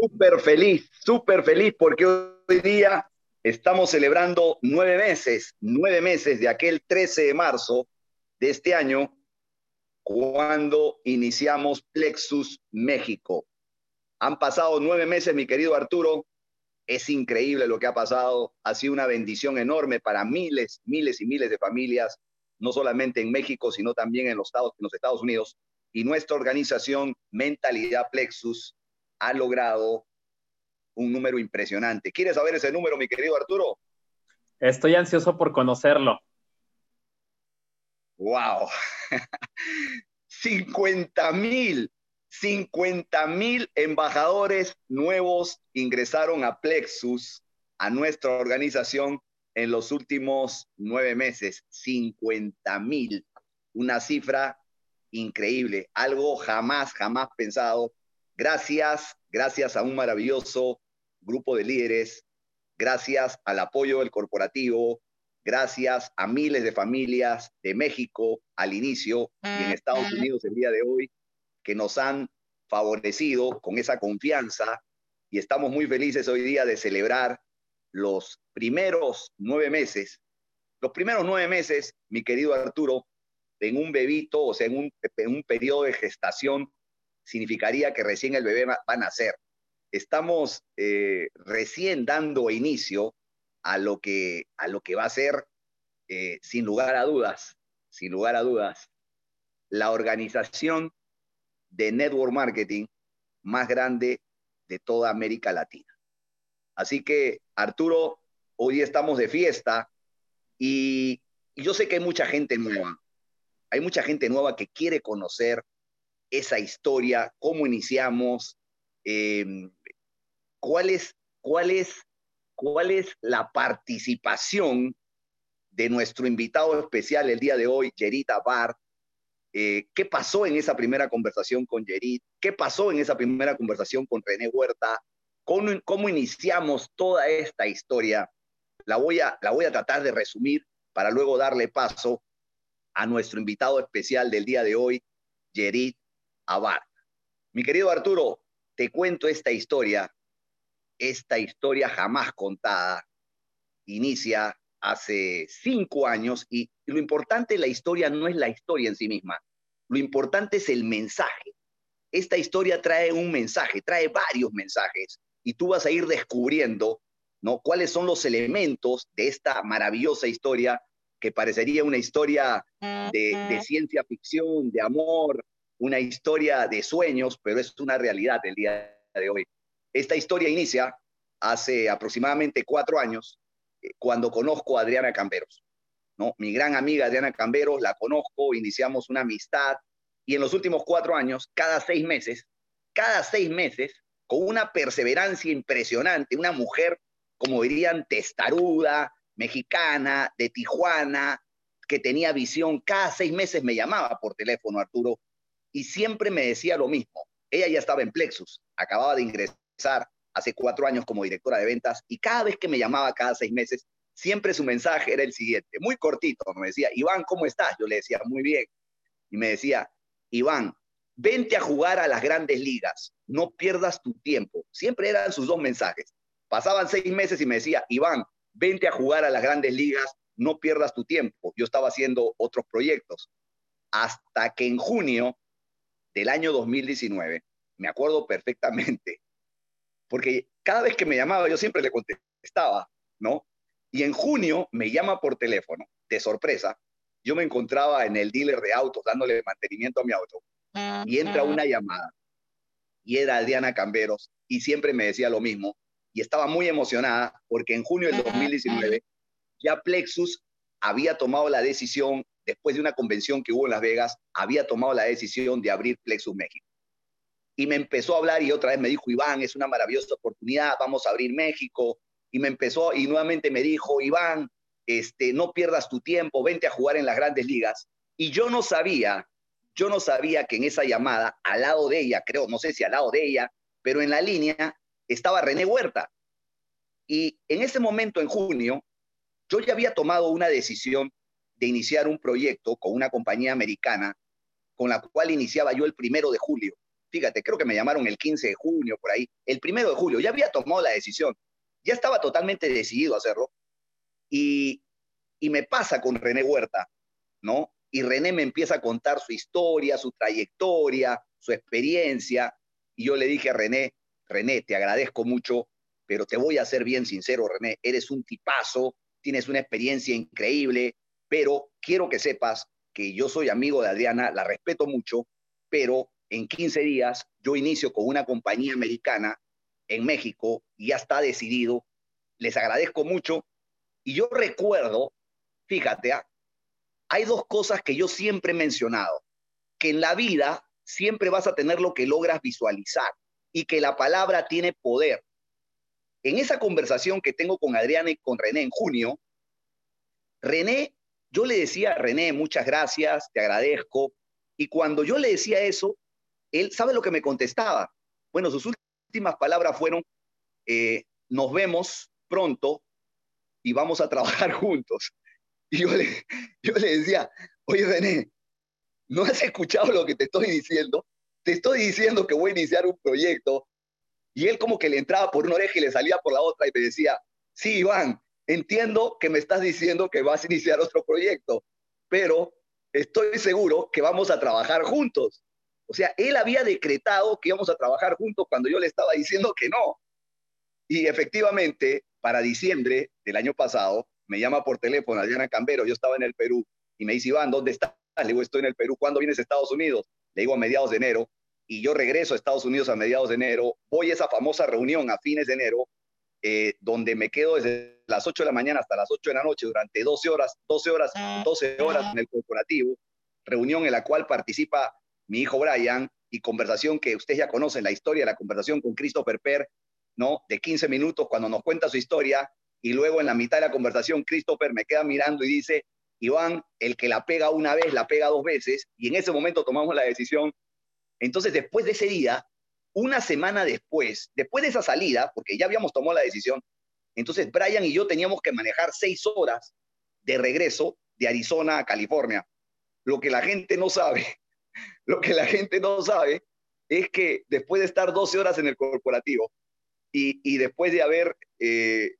súper feliz, súper feliz porque hoy día estamos celebrando nueve meses, nueve meses de aquel 13 de marzo de este año, cuando iniciamos Plexus México. Han pasado nueve meses, mi querido Arturo. Es increíble lo que ha pasado. Ha sido una bendición enorme para miles, miles y miles de familias, no solamente en México, sino también en los Estados, en los Estados Unidos. Y nuestra organización Mentalidad Plexus ha logrado un número impresionante. ¿Quieres saber ese número, mi querido Arturo? Estoy ansioso por conocerlo. ¡Wow! 50 mil, 50 mil embajadores nuevos ingresaron a Plexus, a nuestra organización, en los últimos nueve meses. 50 mil. Una cifra increíble, algo jamás, jamás pensado Gracias, gracias a un maravilloso grupo de líderes, gracias al apoyo del corporativo, gracias a miles de familias de México al inicio y en Estados Unidos el día de hoy, que nos han favorecido con esa confianza. Y estamos muy felices hoy día de celebrar los primeros nueve meses. Los primeros nueve meses, mi querido Arturo, en un bebito, o sea, en un, en un periodo de gestación significaría que recién el bebé va, a nacer. Estamos eh, recién dando inicio a lo que, a lo que va a ser, eh, sin lugar a dudas, sin lugar a dudas, la organización de network marketing más grande de toda América Latina. Así que, Arturo, hoy estamos de fiesta y, y yo sé que hay mucha gente nueva. Hay mucha gente nueva que quiere conocer esa historia, cómo iniciamos, em, cuál, es, cuál, es, cuál es la participación de nuestro invitado especial el día de hoy, Yerita Bar. Eh, ¿Qué pasó en esa primera conversación con Yerit? ¿Qué pasó en esa primera conversación con René Huerta? ¿Cómo, cómo iniciamos toda esta historia? La voy, a, la voy a tratar de resumir para luego darle paso a nuestro invitado especial del día de hoy, Yerit abarca. Mi querido Arturo, te cuento esta historia, esta historia jamás contada, inicia hace cinco años y lo importante de la historia no es la historia en sí misma, lo importante es el mensaje. Esta historia trae un mensaje, trae varios mensajes y tú vas a ir descubriendo ¿no? cuáles son los elementos de esta maravillosa historia que parecería una historia de, de ciencia ficción, de amor, una historia de sueños, pero es una realidad el día de hoy. Esta historia inicia hace aproximadamente cuatro años, eh, cuando conozco a Adriana Camberos. ¿no? Mi gran amiga Adriana Camberos, la conozco, iniciamos una amistad y en los últimos cuatro años, cada seis meses, cada seis meses, con una perseverancia impresionante, una mujer, como dirían, testaruda, mexicana, de Tijuana, que tenía visión, cada seis meses me llamaba por teléfono, Arturo, y siempre me decía lo mismo. Ella ya estaba en Plexus, acababa de ingresar hace cuatro años como directora de ventas y cada vez que me llamaba cada seis meses, siempre su mensaje era el siguiente, muy cortito, me decía, Iván, ¿cómo estás? Yo le decía, muy bien. Y me decía, Iván, vente a jugar a las grandes ligas, no pierdas tu tiempo. Siempre eran sus dos mensajes. Pasaban seis meses y me decía, Iván, vente a jugar a las grandes ligas, no pierdas tu tiempo. Yo estaba haciendo otros proyectos. Hasta que en junio del año 2019, me acuerdo perfectamente, porque cada vez que me llamaba yo siempre le contestaba, ¿no? Y en junio me llama por teléfono, de sorpresa, yo me encontraba en el dealer de autos dándole mantenimiento a mi auto y entra una llamada y era Diana Camberos y siempre me decía lo mismo y estaba muy emocionada porque en junio del 2019 ya Plexus había tomado la decisión después de una convención que hubo en Las Vegas, había tomado la decisión de abrir Plexus México. Y me empezó a hablar y otra vez me dijo, Iván, es una maravillosa oportunidad, vamos a abrir México. Y me empezó y nuevamente me dijo, Iván, este, no pierdas tu tiempo, vente a jugar en las grandes ligas. Y yo no sabía, yo no sabía que en esa llamada, al lado de ella, creo, no sé si al lado de ella, pero en la línea estaba René Huerta. Y en ese momento, en junio, yo ya había tomado una decisión de iniciar un proyecto con una compañía americana con la cual iniciaba yo el primero de julio. fíjate, creo que me llamaron el 15 de junio, por ahí, el primero de julio, ya había tomado la decisión, ya estaba totalmente decidido a hacerlo, y, y me pasa con René Huerta, ¿no? Y René me empieza a contar su historia, su trayectoria, su experiencia, y yo le dije a René, René, te agradezco mucho, pero te voy a ser bien sincero, René, eres un tipazo, tienes una experiencia increíble, pero quiero que sepas que yo soy amigo de Adriana, la respeto mucho, pero en 15 días yo inicio con una compañía americana en México y ya está decidido. Les agradezco mucho. Y yo recuerdo, fíjate, ¿ah? hay dos cosas que yo siempre he mencionado, que en la vida siempre vas a tener lo que logras visualizar y que la palabra tiene poder. En esa conversación que tengo con Adriana y con René en junio, René, yo le decía René, muchas gracias, te agradezco. Y cuando yo le decía eso, él sabe lo que me contestaba. Bueno, sus últimas palabras fueron, eh, nos vemos pronto y vamos a trabajar juntos. Y yo le, yo le decía, oye René, ¿no has escuchado lo que te estoy diciendo? Te estoy diciendo que voy a iniciar un proyecto. Y él como que le entraba por una oreja y le salía por la otra y me decía, sí, Iván, entiendo que me estás diciendo que vas a iniciar otro proyecto, pero estoy seguro que vamos a trabajar juntos. O sea, él había decretado que íbamos a trabajar juntos cuando yo le estaba diciendo que no. Y efectivamente, para diciembre del año pasado, me llama por teléfono Adriana Cambero, yo estaba en el Perú, y me dice, Iván, ¿dónde estás? Le digo, estoy en el Perú, ¿cuándo vienes a Estados Unidos? Le digo, a mediados de enero, y yo regreso a Estados Unidos a mediados de enero, voy a esa famosa reunión a fines de enero, eh, donde me quedo desde las 8 de la mañana hasta las 8 de la noche durante 12 horas, 12 horas, 12 horas en el corporativo, reunión en la cual participa mi hijo Brian, y conversación que ustedes ya conocen, la historia, la conversación con Christopher Per, ¿no? De 15 minutos cuando nos cuenta su historia, y luego en la mitad de la conversación Christopher me queda mirando y dice, Iván, el que la pega una vez, la pega dos veces, y en ese momento tomamos la decisión. Entonces, después de ese día, una semana después, después de esa salida, porque ya habíamos tomado la decisión, entonces Brian y yo teníamos que manejar seis horas de regreso de Arizona a California. Lo que la gente no sabe, lo que la gente no sabe es que después de estar 12 horas en el corporativo y, después de haber eh,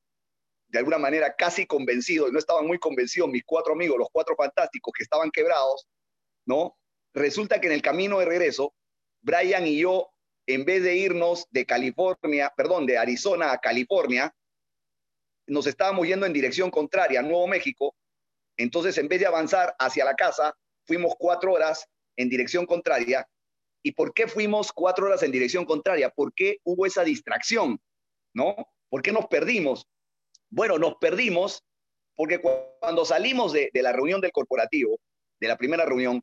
de alguna manera casi convencido, no estaban muy convencidos mis cuatro amigos, los cuatro fantásticos que estaban quebrados, ¿no? Resulta que en el camino de regreso, Brian y yo, en vez de irnos de California, perdón, de Arizona a California, nos estábamos yendo en dirección contraria, Nuevo México. Entonces, en vez de avanzar hacia la casa, fuimos cuatro horas en dirección contraria. ¿Y por qué fuimos cuatro horas en dirección contraria? ¿Por qué hubo esa distracción? ¿No? ¿Por qué nos perdimos? Bueno, nos perdimos porque cuando salimos de, la reunión del corporativo, de la primera reunión,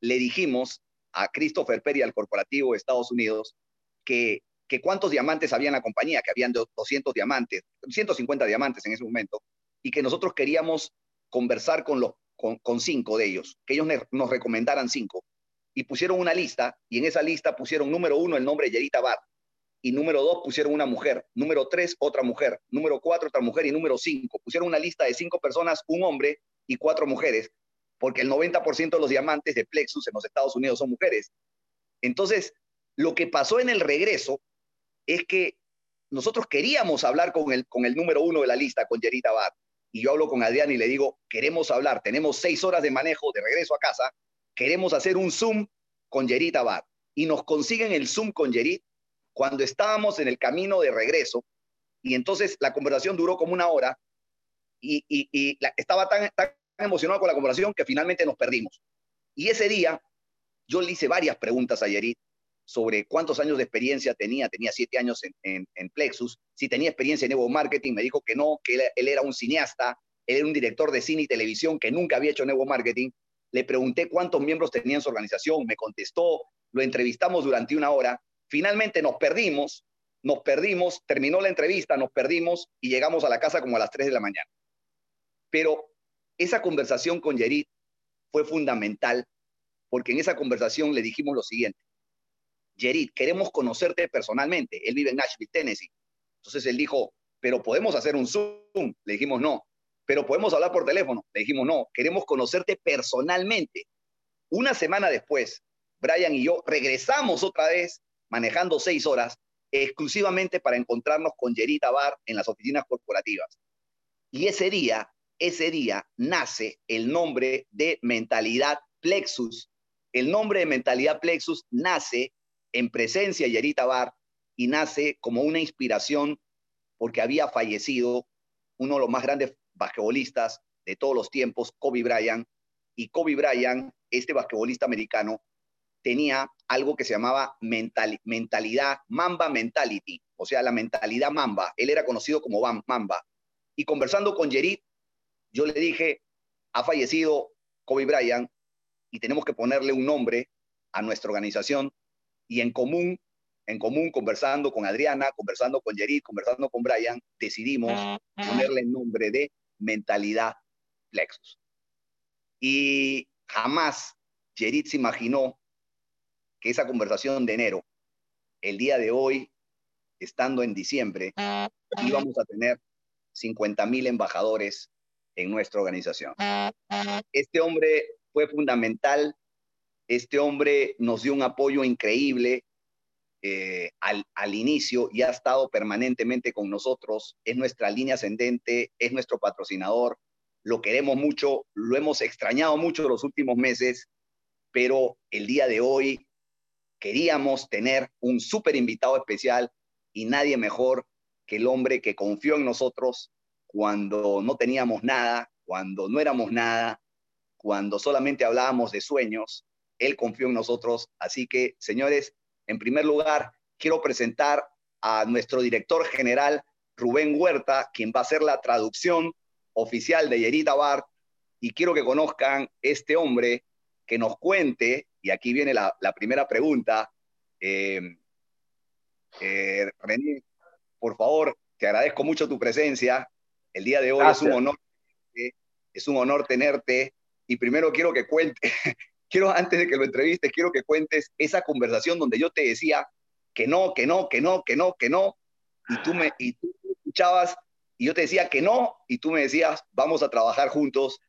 le dijimos a Christopher Perry, al corporativo de Estados Unidos, que, que cuántos diamantes había en la compañía, que habían 200 diamantes, 150 diamantes en ese momento, y que nosotros queríamos conversar con, los, con, cinco de ellos, que ellos nos recomendaran cinco. Y pusieron una lista, y en esa lista pusieron número uno el nombre Yerita Bar, y número dos pusieron una mujer, número tres otra mujer, número cuatro otra mujer y número cinco. Pusieron una lista de cinco personas, un hombre y cuatro mujeres, porque el 90% de los diamantes de Plexus en los Estados Unidos son mujeres. Entonces, lo que pasó en el regreso es que nosotros queríamos hablar con el, con el número uno de la lista, con Yerita Bar. Y yo hablo con Adrián y le digo, queremos hablar, tenemos seis horas de manejo de regreso a casa, queremos hacer un Zoom con Yerita Bar. Y nos consiguen el Zoom con Yerit cuando estábamos en el camino de regreso, y entonces la conversación duró como una hora, y, estaba tan, emocionado con la conversación que finalmente nos perdimos. Y ese día yo le hice varias preguntas a Yerit sobre cuántos años de experiencia tenía, tenía siete años en, Plexus, si tenía experiencia en Evo Marketing, me dijo que no, que él, era un cineasta, él era un director de cine y televisión que nunca había hecho Evo Marketing. Le pregunté cuántos miembros tenía en su organización, me contestó, lo entrevistamos durante una hora Finalmente nos perdimos, nos perdimos, terminó la entrevista, nos perdimos y llegamos a la casa como a las 3 de la mañana. Pero esa conversación con Yerit fue fundamental porque en esa conversación le dijimos lo siguiente. Yerit, queremos conocerte personalmente. Él vive en Nashville, Tennessee. Entonces él dijo, pero podemos hacer un Zoom. Le dijimos no. Pero podemos hablar por teléfono. Le dijimos no. Queremos conocerte personalmente. Una semana después, Brian y yo regresamos otra vez manejando seis horas exclusivamente para encontrarnos con Yerita Bar en las oficinas corporativas. Y ese día, ese día nace el nombre de Mentalidad Plexus. El nombre de Mentalidad Plexus nace en presencia de Yerita Bar y nace como una inspiración porque había fallecido uno de los más grandes basquetbolistas de todos los tiempos, Kobe Bryant. Y Kobe Bryant, este basquetbolista americano, tenía algo que se llamaba mentalidad, Mamba Mentality, o sea, la mentalidad Mamba. Él era conocido como Mamba. Y conversando con Yerit, yo le dije, ha fallecido Kobe Bryant y tenemos que ponerle un nombre a nuestra organización. Y en común, en común, conversando con Adriana, conversando con Yerit, conversando con Brian, decidimos ponerle el nombre de Mentalidad Plexus. Y jamás Yerit se imaginó que esa conversación de enero, el día de hoy, estando en diciembre, íbamos a tener 50 mil embajadores en nuestra organización. Este hombre fue fundamental, este hombre nos dio un apoyo increíble eh, al, al inicio y ha estado permanentemente con nosotros, es nuestra línea ascendente, es nuestro patrocinador, lo queremos mucho, lo hemos extrañado mucho los últimos meses, pero el día de hoy queríamos tener un súper invitado especial y nadie mejor que el hombre que confió en nosotros cuando no teníamos nada, cuando no éramos nada, cuando solamente hablábamos de sueños. Él confió en nosotros. Así que, señores, en primer lugar, quiero presentar a nuestro director general, Rubén Huerta, quien va a hacer la traducción oficial de Yerita Bar. Y quiero que conozcan este hombre que nos cuente y aquí viene la, primera pregunta. Eh, eh, René, por favor, te agradezco mucho tu presencia. El día de hoy es un honor, es un honor tenerte. Y primero quiero que cuentes, quiero antes de que lo entrevistes, quiero que cuentes esa conversación donde yo te decía que no, que no, que no, que no, que no, y tú me y tú escuchabas y yo te decía que no, y tú me decías, vamos a trabajar juntos.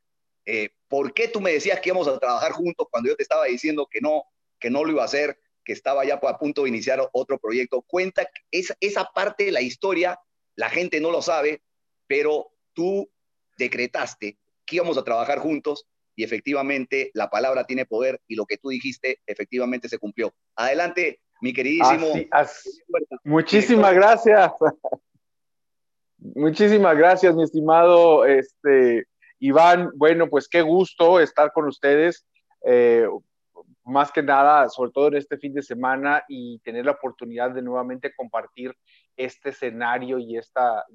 Eh, ¿Por qué tú me decías que íbamos a trabajar juntos cuando yo te estaba diciendo que no, que no lo iba a hacer, que estaba ya a punto de iniciar otro proyecto? Cuenta esa, esa parte de la historia, la gente no lo sabe, pero tú decretaste que íbamos a trabajar juntos y efectivamente la palabra tiene poder y lo que tú dijiste efectivamente se cumplió. Adelante, mi queridísimo. Muchísimas gracias. Muchísimas gracias, mi estimado este, Iván, bueno, pues qué gusto estar con ustedes. Eh, más que nada, sobre todo en este fin de semana y tener la oportunidad de nuevamente compartir este escenario y esta,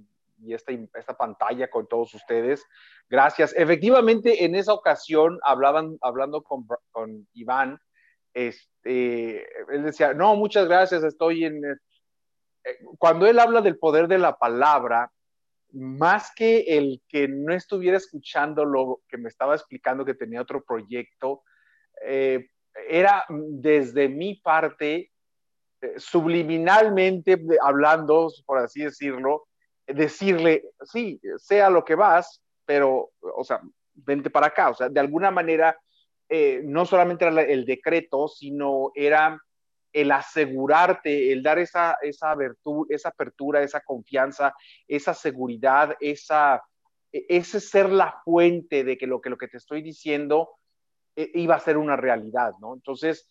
y esta, esta pantalla con todos ustedes. Gracias. Efectivamente, en esa ocasión, hablaban, hablando con, con Iván, este, él decía, no, muchas gracias, estoy en... Eh, cuando él habla del poder de la palabra, más que el que no estuviera escuchando lo que me estaba explicando que tenía otro proyecto, eh, era desde mi parte, eh, subliminalmente hablando, por así decirlo, decirle, sí, sea lo que vas, pero, o sea, vente para acá. O sea, de alguna manera, eh, no solamente era el decreto, sino era el asegurarte, el dar esa, esa, esa apertura, esa confianza, esa seguridad, esa, e, ese ser la fuente de que lo que, lo que te estoy diciendo e, iba a ser una realidad, ¿no? Entonces,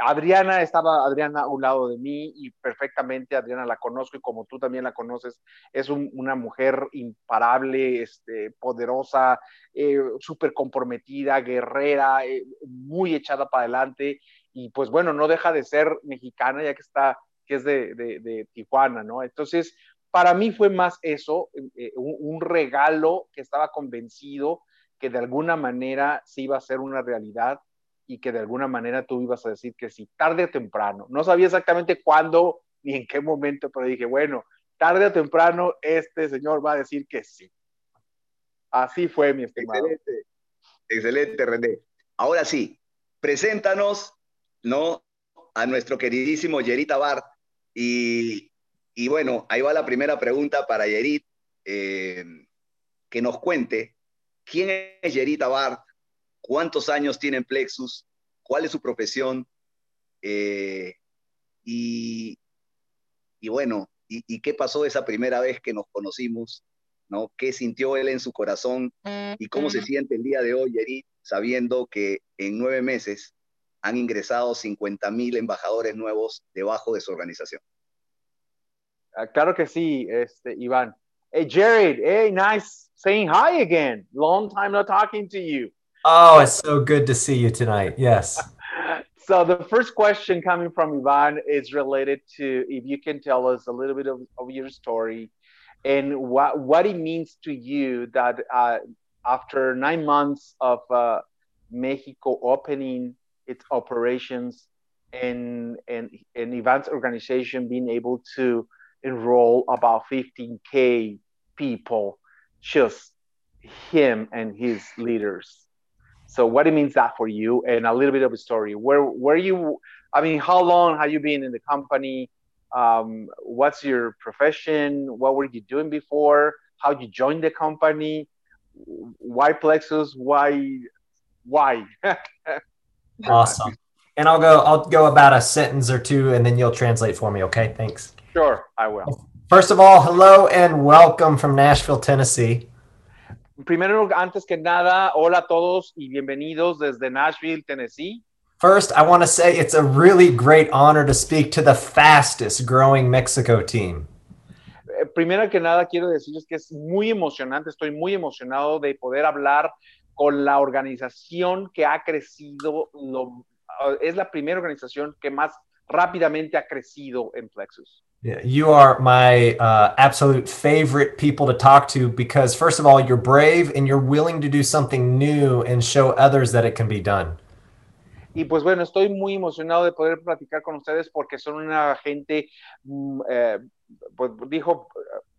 Adriana estaba, Adriana a un lado de mí y perfectamente Adriana la conozco y como tú también la conoces, es una mujer imparable, este, poderosa, eh, súper comprometida, guerrera, eh, muy echada para adelante y pues bueno, no deja de ser mexicana ya que está, que es de, Tijuana, ¿no? Entonces, para mí fue más eso, eh, un, regalo que estaba convencido que de alguna manera se iba a ser una realidad y que de alguna manera tú ibas a decir que sí, tarde o temprano. No sabía exactamente cuándo ni en qué momento, pero dije, bueno, tarde o temprano este señor va a decir que sí. Así fue, mi estimado. Excelente, excelente, René. Ahora sí, preséntanos ¿no? A nuestro queridísimo Yerita Bart. Y, y, bueno, ahí va la primera pregunta para Yerit, eh, que nos cuente quién es Yerita Bart, cuántos años tiene en Plexus, cuál es su profesión Eh, y, y, bueno, y, y, qué pasó esa primera vez que nos conocimos? ¿no? ¿Qué sintió él en su corazón y cómo se siente el día de hoy, Eric, sabiendo que en nueve meses han ingresado 50 mil embajadores nuevos debajo de su organización? Uh, claro que sí, este, Iván. Hey, Jared, hey, nice saying hi again. Long time not talking to you. Oh, it's so good to see you tonight. Yes. so the first question coming from Ivan is related to if you can tell us a little bit of, of your story and what what it means to you that uh, after nine months of uh, Mexico opening its operations and and and Ivan's organization being able to enroll about 15k people, just him and his leaders. So what it means that for you, and a little bit of a story. Where where you? I mean, how long have you been in the company? um, what's your profession? What were you doing before? How you joined the company? Why plexus? Why why? Awesome. And i'll go i'll go about a sentence or two and then you'll translate for me okay? Thanks. Sure i will. First of all hello and welcome from nashville tennessee primero antes que nada hola a todos y bienvenidos desde nashville tennessee First, I want to say it's a really great honor to speak to the fastest growing Mexico team. Eh, primero que nada, quiero decirles que es muy emocionante, estoy muy emocionado de poder hablar con la organización que ha crecido, lo, ah, es la primera organización que más rápidamente ha crecido en Plexus. You are my uh, absolute favorite people to talk to because, first of all, you're brave and you're willing to do something new and show others that it can be done. Y pues bueno, estoy muy emocionado de poder platicar con ustedes porque son una gente, mm, eh, pues dijo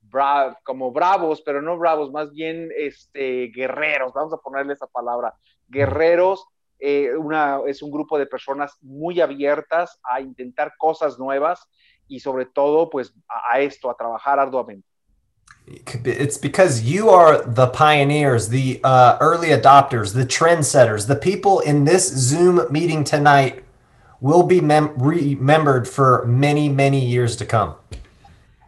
bra como bravos, pero no bravos, más bien este, guerreros, vamos a ponerle esa palabra, guerreros. Eh, una, es un grupo de personas muy abiertas a intentar cosas nuevas y sobre todo pues a, a esto, a trabajar arduamente. it's because you are the pioneers, the uh, early adopters, the trendsetters, the people in this Zoom meeting tonight will be mem remembered for many, many years to come.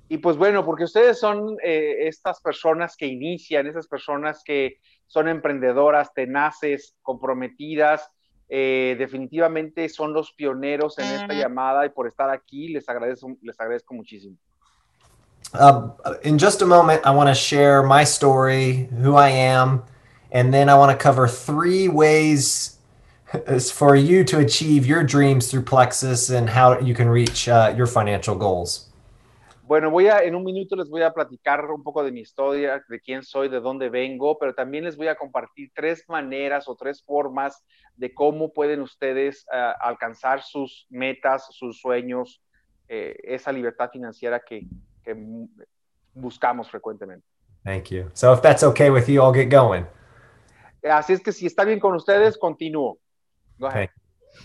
Y pues bueno, porque ustedes son eh, estas personas que inician, esas personas que son emprendedoras, tenaces, comprometidas, eh, definitivamente son los pioneros en esta llamada y por estar aquí les agradezco, les agradezco muchísimo. Uh, in just a moment, I want to share my story, who I am, and then I want to cover three ways for you to achieve your dreams through Plexus and how you can reach uh, your financial goals. Bueno, voy a, en un minuto les voy a platicar un poco de mi historia, de quién soy, de dónde vengo, pero también les voy a compartir tres maneras o tres formas de cómo pueden ustedes uh, alcanzar sus metas, sus sueños, eh, esa libertad financiera que, que buscamos frecuentemente. Thank you. So if that's okay with you, I'll get going. Así es que si está bien con ustedes, continúo. Go ahead. Okay.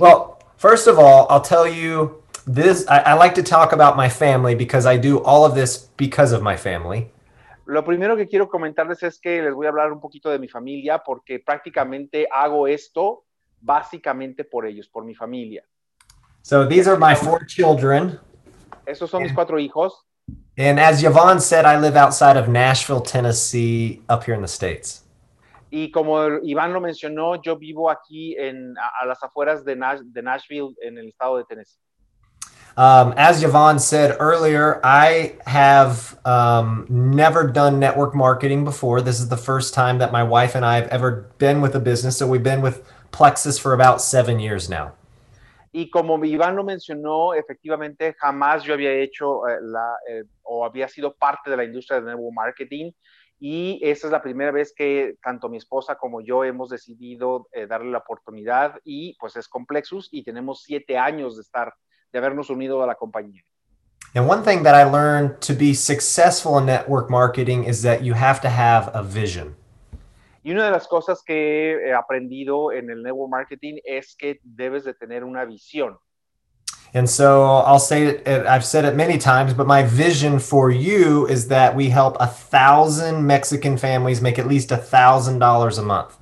Well, first of all, I'll tell you this. I, I like to talk about my family because I do all of this because of my family. Lo primero que quiero comentarles es que les voy a hablar un poquito de mi familia porque prácticamente hago esto básicamente por ellos, por mi familia. So these are my four children. Esos son mis cuatro hijos. And as Yvonne said, I live outside of Nashville, Tennessee, up here in the States. Y como Iván lo mencionó, yo vivo aquí en, a, a las afueras de, Nash, de, Nashville, en el estado de Tennessee. Um, as Yvonne said earlier, I have um, never done network marketing before. This is the first time that my wife and I have ever been with a business. So we've been with Plexus for about seven years now. Y como Iván lo mencionó, efectivamente jamás yo había hecho eh, la, eh, o había sido parte de la industria del nuevo marketing. Y esta es la primera vez que tanto mi esposa como yo hemos decidido eh, darle la oportunidad y pues es Complexus y tenemos siete años de estar, de habernos unido a la compañía. And one thing that I learned to be successful in network marketing is that you have to have a vision. Y una de las cosas que he aprendido en el network marketing es que debes de tener una visión. And so I'll say it, I've said it many times, but my vision for you is that we help a thousand Mexican families make at least a thousand dollars a month.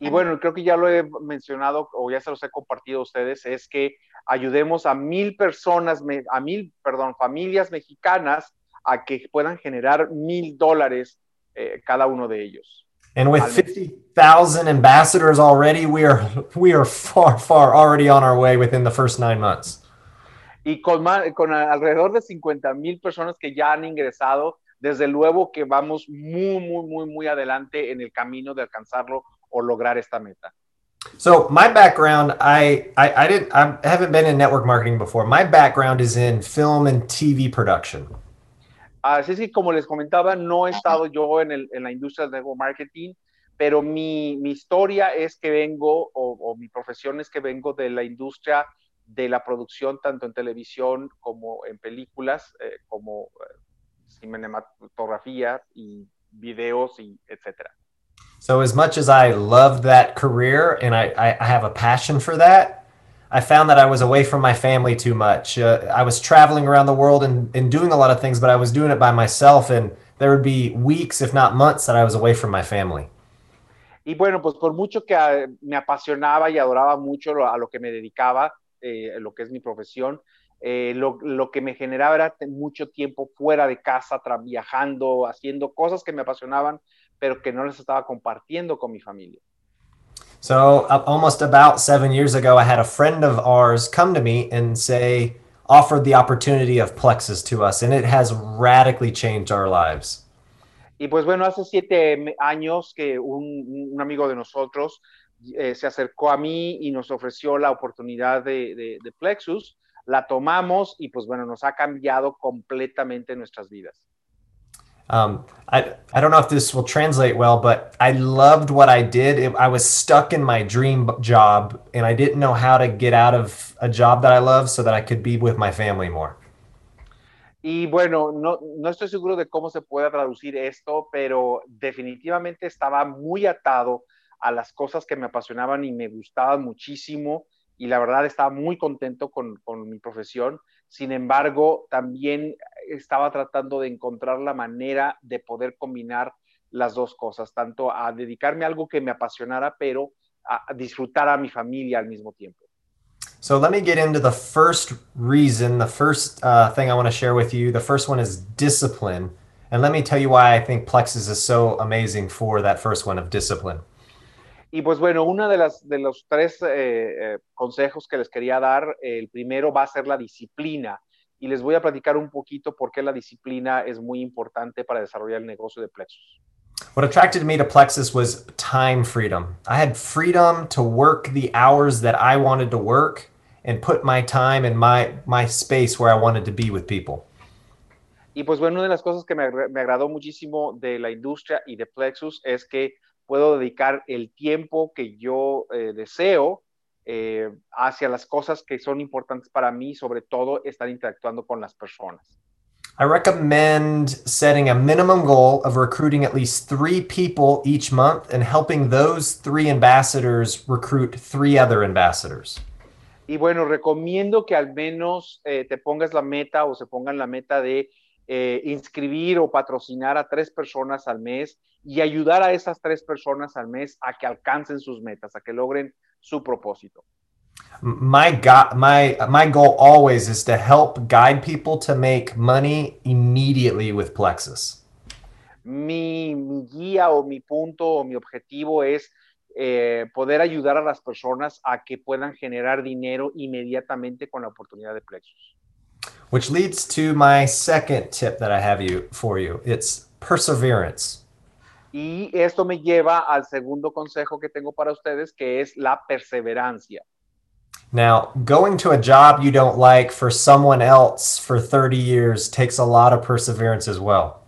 Y bueno, creo que ya lo he mencionado o ya se los he compartido a ustedes, es que ayudemos a mil personas, a mil, perdón, familias mexicanas a que puedan generar mil dólares eh, cada uno de ellos. And with 50,000 ambassadors already, we are, we are far, far already on our way within the first nine months. Y con, con alrededor de 50 mil personas que ya han ingresado, desde luego que vamos muy, muy, muy, muy adelante en el camino de alcanzarlo o lograr esta meta. So my background, I, I, I didn't, I haven't been in network marketing before. My background is in film and TV production. Así es que como les comentaba, no he estado yo en, el, en la industria del network marketing, pero mi, mi historia es que vengo, o, o, mi profesión es que vengo de la industria de la producción, tanto en televisión como en películas, eh, como eh, cinematografía y videos y etcétera. So as much as I loved that career and I, I, have a passion for that, I found that I was away from my family too much. Uh, I was traveling around the world and, and doing a lot of things, but I was doing it by myself and there would be weeks, if not months, that I was away from my family. Y bueno, pues por mucho que uh, me apasionaba y adoraba mucho a lo que me dedicaba, eh, lo que es mi profesión, eh, lo, lo, que me generaba era mucho tiempo fuera de casa, viajando, haciendo cosas que me apasionaban, pero que no les estaba compartiendo con mi familia. So uh, almost about seven years ago, I had a friend of ours come to me and say, offered the opportunity of Plexus to us, and it has radically changed our lives. Y pues bueno, hace siete años que un, un amigo de nosotros eh, se acercó a mí y nos ofreció la oportunidad de, de, de Plexus la tomamos y pues bueno, nos ha cambiado completamente nuestras vidas. Um, I, I don't know if this will translate well, but I loved what I did. It, I was stuck in my dream job and I didn't know how to get out of a job that I love so that I could be with my family more. Y bueno, no, no estoy seguro de cómo se puede traducir esto, pero definitivamente estaba muy atado a las cosas que me apasionaban y me gustaban muchísimo y la verdad estaba muy contento con, con, mi profesión. Sin embargo, también estaba tratando de encontrar la manera de poder combinar las dos cosas, tanto a dedicarme a algo que me apasionara, pero a, disfrutar a mi familia al mismo tiempo. So let me get into the first reason, the first uh, thing I want to share with you. The first one is discipline. And let me tell you why I think Plexus is so amazing for that first one of discipline. Y pues bueno, uno de, las, de los tres eh, eh, consejos que les quería dar, el primero va a ser la disciplina. Y les voy a platicar un poquito por qué la disciplina es muy importante para desarrollar el negocio de Plexus. What attracted me to Plexus was time freedom. I had freedom to work the hours that I wanted to work and put my time and my, my space where I wanted to be with people. Y pues bueno, una de las cosas que me, me agradó muchísimo de la industria y de Plexus es que puedo dedicar el tiempo que yo eh, deseo eh, hacia las cosas que son importantes para mí, sobre todo estar interactuando con las personas. I recommend setting a minimum goal of recruiting at least three people each month and helping those three ambassadors recruit three other ambassadors. Y bueno, recomiendo que al menos eh, te pongas la meta o se pongan la meta de eh, inscribir o patrocinar a tres personas al mes y ayudar a esas tres personas al mes a que alcancen sus metas, a que logren su propósito. My, go my, my goal always is to help guide people to make money immediately with Plexus. Mi, mi guía o mi punto o mi objetivo es eh, poder ayudar a las personas a que puedan generar dinero inmediatamente con la oportunidad de Plexus. Which leads to my second tip that I have you for you. It's perseverance. Y esto me lleva al segundo consejo que tengo para ustedes, que es la perseverancia. Now, going to a job you don't like for someone else for 30 years takes a lot of perseverance as well.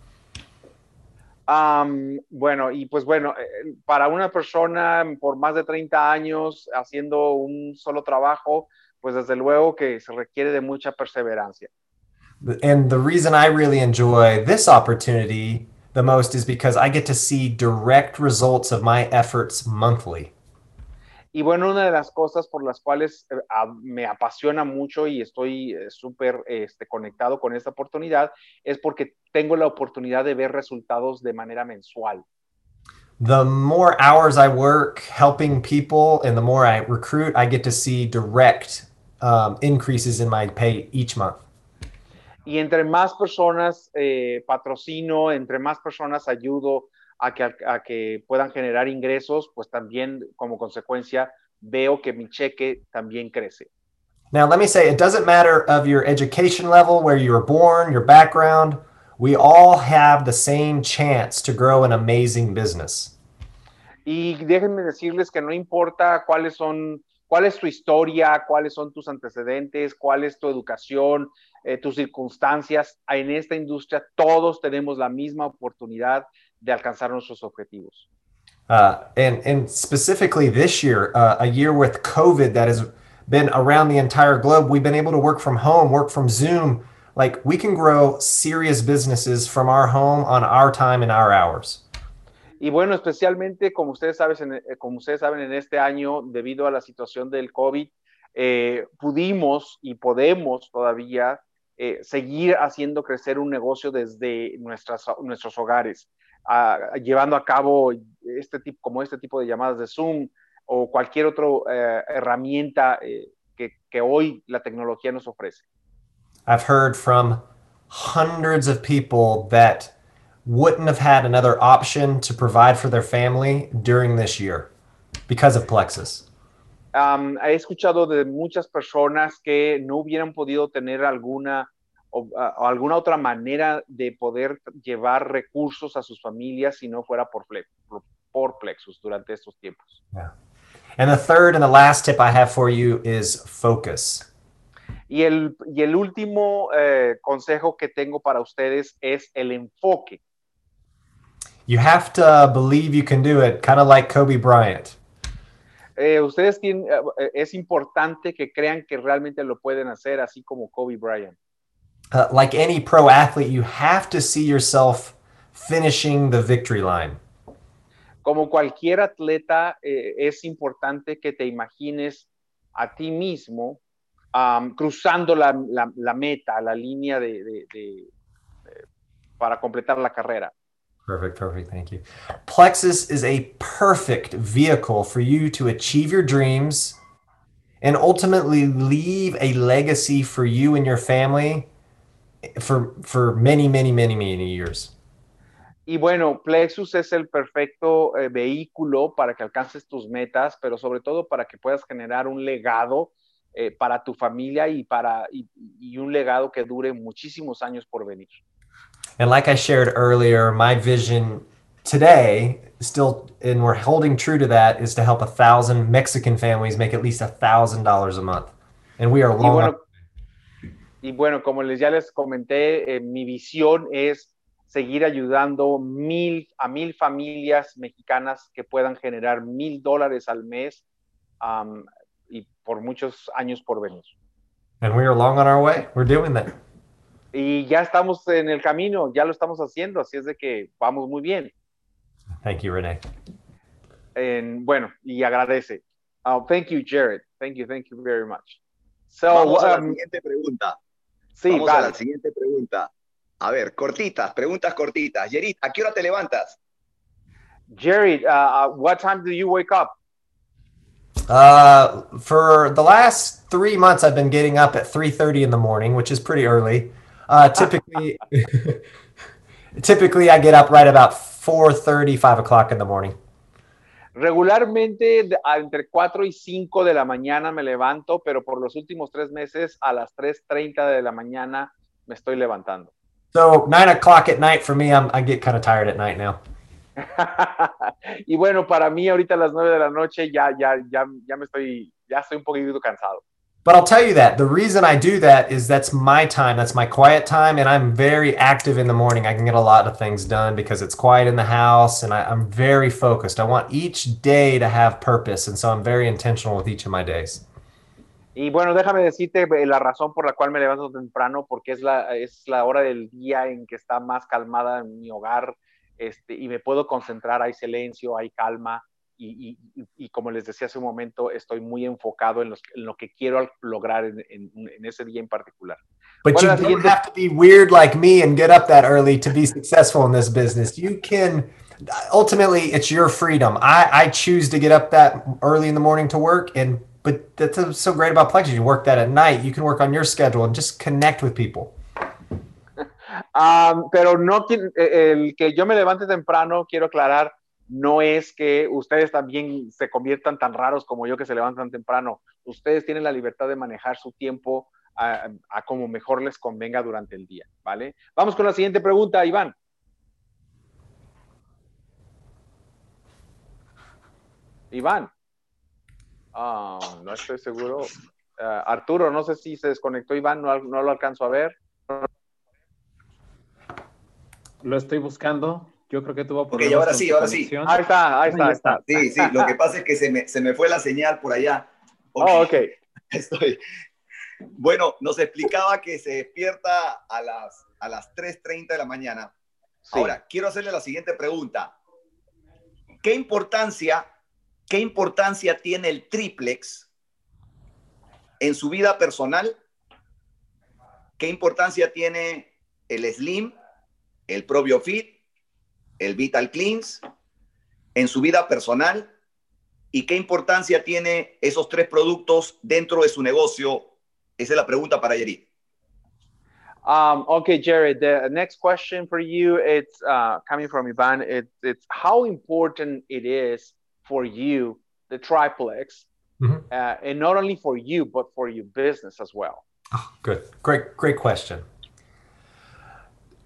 Um, bueno, y pues bueno, eh, para una persona por más de 30 años haciendo un solo trabajo, pues desde luego que se requiere de mucha perseverancia. And the reason I really enjoy this opportunity the most is because I get to see direct results of my efforts monthly. Y bueno, una de las cosas por las cuales eh, me apasiona mucho y estoy eh, súper este, conectado con esta oportunidad es porque tengo la oportunidad de ver resultados de manera mensual. the more hours I work helping people and the more I recruit, I get to see direct um, increases in my pay each month. Y entre más personas eh, patrocino, entre más personas ayudo a que, a que puedan generar ingresos, pues también como consecuencia veo que mi cheque también crece. Now, let me say, it doesn't matter of your education level, where you were born, your background. We all have the same chance to grow an amazing business. Y déjenme decirles que no importa cuáles son, cuál es tu historia, cuáles son tus antecedentes, cuál es tu educación, eh, tus circunstancias, en esta industria todos tenemos la misma oportunidad de alcanzar nuestros objetivos. Uh, and, and specifically this year, uh, a year with COVID that has been around the entire globe, we've been able to work from home, work from Zoom. Like we can grow serious businesses from our home on our time and our hours. Y bueno, especialmente como ustedes, saben, eh, como ustedes saben, en este año, debido a la situación del COVID, eh, pudimos y podemos todavía eh, seguir haciendo crecer un negocio desde nuestras, nuestros hogares, uh, llevando a cabo este tipo, como este tipo de llamadas de Zoom o cualquier otra eh, herramienta eh, que, que hoy la tecnología nos ofrece. I've heard from hundreds of people that wouldn't have had another option to provide for their family during this year because of Plexus. Um, he escuchado de muchas personas que no hubieran podido tener alguna o, o, alguna otra manera de poder llevar recursos a sus familias si no fuera por, por, por Plexus durante estos tiempos. Yeah. And the third and the last tip I have for you is focus. Y el, y el último eh, consejo que tengo para ustedes es el enfoque. You have to believe you can do it, kind of like Kobe Bryant. Eh, ustedes tienen, eh, es importante que crean que realmente lo pueden hacer, así como Kobe Bryant. Uh, like any pro athlete, you have to see yourself finishing the victory line. Como cualquier atleta, eh, es importante que te imagines a ti mismo um, cruzando la, la, la, meta, la línea de, de, de, de, para completar la carrera. Perfect, perfect. Thank you. Plexus is a perfect vehicle for you to achieve your dreams and ultimately leave a legacy for you and your family for, for many, many, many, many years. Y bueno, Plexus es el perfecto eh, vehículo para que alcances tus metas, pero sobre todo para que puedas generar un legado eh, para tu familia y, para, y, y un legado que dure muchísimos años por venir. And like I shared earlier, my vision today, still, and we're holding true to that, is to help a thousand Mexican families make at least a thousand dollars a month. And we are long. Y bueno, y bueno como les ya les comenté, eh, mi visión es seguir ayudando mil a mil familias mexicanas que puedan generar mil dólares al mes um, y por muchos años por venir. And we are long on our way. We're doing that. Y ya estamos en el camino, ya lo estamos haciendo, así es de que vamos muy bien. Thank you, Renee. En, bueno, y agradece. Oh, thank you, Jared. Thank you, thank you very much. So, Vamos a la um, siguiente pregunta. sí, Vamos a vale. la siguiente pregunta. A ver, cortitas, preguntas cortitas. Yerit, ¿a qué hora te levantas? Jared, uh, uh, what time do you wake up? Uh, for the last three months, I've been getting up at 3.30 in the morning, which is pretty early. Uh, typically, typically I get up right about 4.30, 5 o'clock in the morning. Regularmente entre 4 y 5 de la mañana me levanto, pero por los últimos tres meses a las 3.30 de la mañana me estoy levantando. So 9 o'clock at night for me, I'm, I get kind of tired at night now. y bueno, para mí ahorita a las 9 de la noche ya, ya, ya, ya me estoy, ya estoy un poquito cansado. But I'll tell you that the reason I do that is that's my time. That's my quiet time. And I'm very active in the morning. I can get a lot of things done because it's quiet in the house and I, I'm very focused. I want each day to have purpose. And so I'm very intentional with each of my days. Y bueno, déjame decirte eh, la razón por la cual me levanto temprano, porque es la, es la hora del día en que está más calmada en mi hogar este, y me puedo concentrar, hay silencio, hay calma y, y, y como les decía hace un momento, estoy muy enfocado en, los, en lo que quiero lograr en, en, en, ese día en particular. But you don't siguiente- have to be weird like me and get up that early to be successful in this business. You can ultimately it's your freedom. I, I choose to get up that early in the morning to work and but that's so great about Plexus. You work that at night. You can work on your schedule and just connect with people. Um, pero no el que yo me levante temprano, quiero aclarar, no es que ustedes también se conviertan tan raros como yo que se levantan temprano. Ustedes tienen la libertad de manejar su tiempo a, como mejor les convenga durante el día, ¿vale? Vamos con la siguiente pregunta, Iván. Iván. Ah, no estoy seguro. Uh, Arturo, no sé si se desconectó Iván, no, no, lo alcanzo a ver. Lo estoy buscando. Yo creo que tuvo problemas. Ok, ahora sí, ahora sí. Ahí está, ahí está, ahí está. Sí, sí, lo que pasa es que se me, se me fue la señal por allá. Okay. Oh, ok. Estoy. Bueno, nos explicaba que se despierta a las, a las 3.30 de la mañana. Sí. Ahora, quiero hacerle la siguiente pregunta. ¿Qué importancia ¿Qué importancia tiene el triplex en su vida personal? ¿Qué importancia tiene el Slim, el Fit, el Vital Cleans en su vida personal? ¿Y qué importancia tiene esos tres productos dentro de su negocio? Esa es la pregunta para Jared. Um, okay, Jared, the next question for you, it's uh, coming from Ivan. It's, it's how important it is for you the triplex, mm-hmm. uh, and not only for you but for your business as well? Oh, good, great, great question.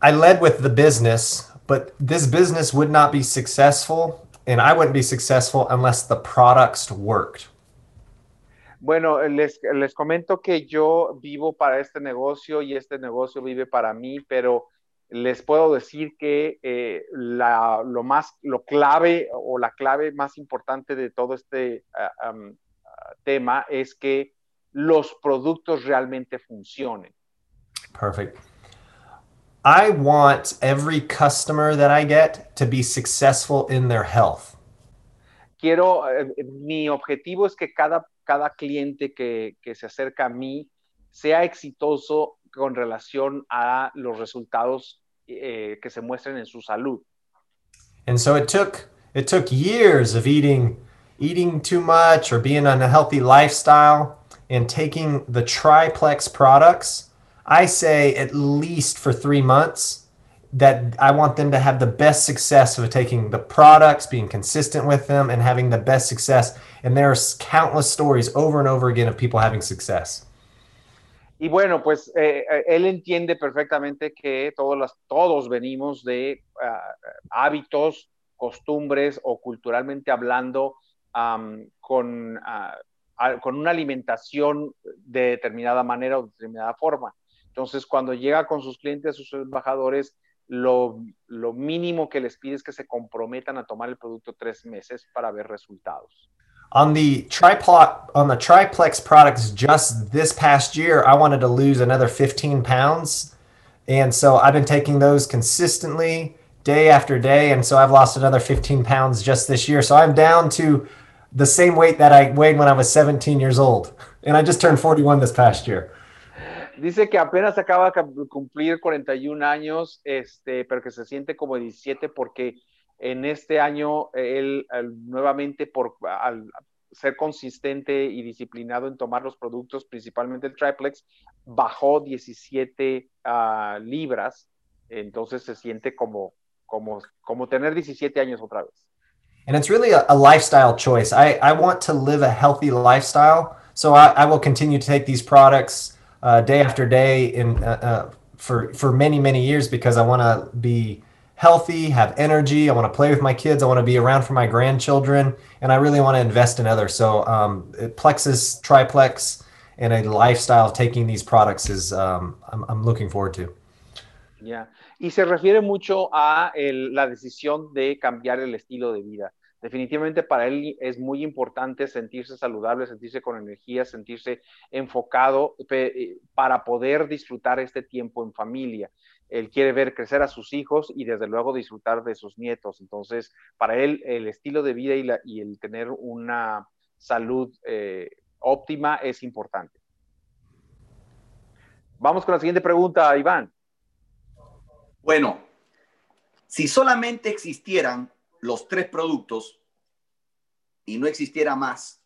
I led with the business, but this business would not be successful, and I wouldn't be successful unless the products worked. Bueno, les, les comento que yo vivo para este negocio y este negocio vive para mí, pero les puedo decir que eh, la, lo más, lo clave o la clave más importante de todo este uh, um, tema es que los productos realmente funcionen. Perfect. I want every customer that I get to be successful in their health. Quiero, eh, mi objetivo es que cada, cada cliente que, que se acerca a mí sea exitoso con relación a los resultados eh, que se muestren en su salud. And so it took it took years of eating eating too much or being on a healthy lifestyle and taking the triplex products. I say at least for 3 months that I want them to have the best success of taking the products, being consistent with them, and having the best success. And there are countless stories over and over again of people having success. Y bueno, pues eh, eh, él entiende perfectamente que todos, todos venimos de uh, hábitos, costumbres o culturalmente hablando um, con, uh, con una alimentación de determinada manera o de determinada forma. Entonces, cuando llega con sus clientes, sus embajadores, lo, lo mínimo que les pide es que se comprometan a tomar el producto tres meses para ver resultados. on the triplex on the triplex products just this past year i wanted to lose another 15 pounds. And so i've been taking those consistently day after day. And so i've lost another 15 pounds just this year. So i'm down to the same weight that i weighed when i was 17 years old. And i just turned 41 this past year Dice que apenas acaba de cumplir 41 años, este, pero que se siente como 17 porque En este año, él, nuevamente por ser consistente y disciplinado en tomar los productos, principalmente el triplex, bajó 17 ah, libras, entonces se siente como, como, como tener 17 años otra vez. And it's really a, lifestyle choice. I, want to live a healthy lifestyle, so I will continue to take these products uh, day after day in, uh, uh, for, for many, many years because I want to be healthy, have energy. I want to play with my kids. I want to be around for my grandchildren, and I really want to invest in others. So, um, Plexus Triplex and a lifestyle taking these products is um, I'm, I'm, looking forward to. Yeah. Y se refiere mucho a el, la decisión de cambiar el estilo de vida. Definitivamente para él es muy importante sentirse saludable, sentirse con energía, sentirse enfocado eh, para poder disfrutar este tiempo en familia él quiere ver crecer a sus hijos y desde luego disfrutar de sus nietos. Entonces, para él el estilo de vida y, el tener una salud eh, óptima es importante. Vamos con la siguiente pregunta, Iván. Bueno, si solamente existieran los tres productos y no existiera más,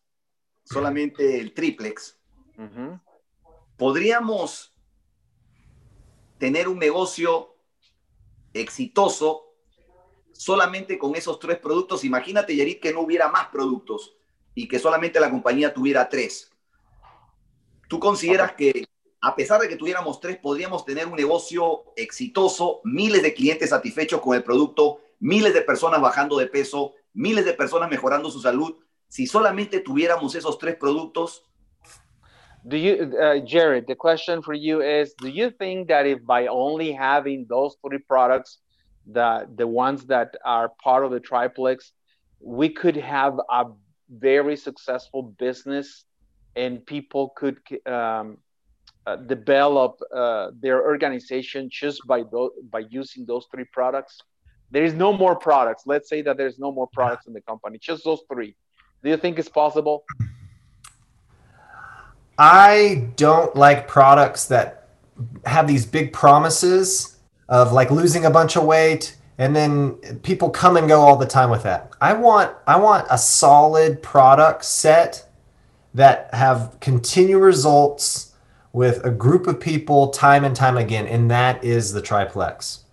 solamente el triplex, podríamos tener un negocio exitoso solamente con esos tres productos. Imagínate, Yerit, que no hubiera más productos y que solamente la compañía tuviera tres. ¿Tú consideras que a pesar de que tuviéramos tres, podríamos tener un negocio exitoso, miles de clientes satisfechos con el producto, miles de personas bajando de peso, miles de personas mejorando su salud? Si solamente tuviéramos esos tres productos, Do you, uh, Jared, the question for you is Do you think that if by only having those three products, the, the ones that are part of the triplex, we could have a very successful business and people could um, uh, develop uh, their organization just by, those, by using those three products? There is no more products. Let's say that there's no more products in the company, just those three. Do you think it's possible? I don't like products that have these big promises of like losing a bunch of weight and then people come and go all the time with that. I want I want a solid product set that have continued results with a group of people time and time again and that is the triplex.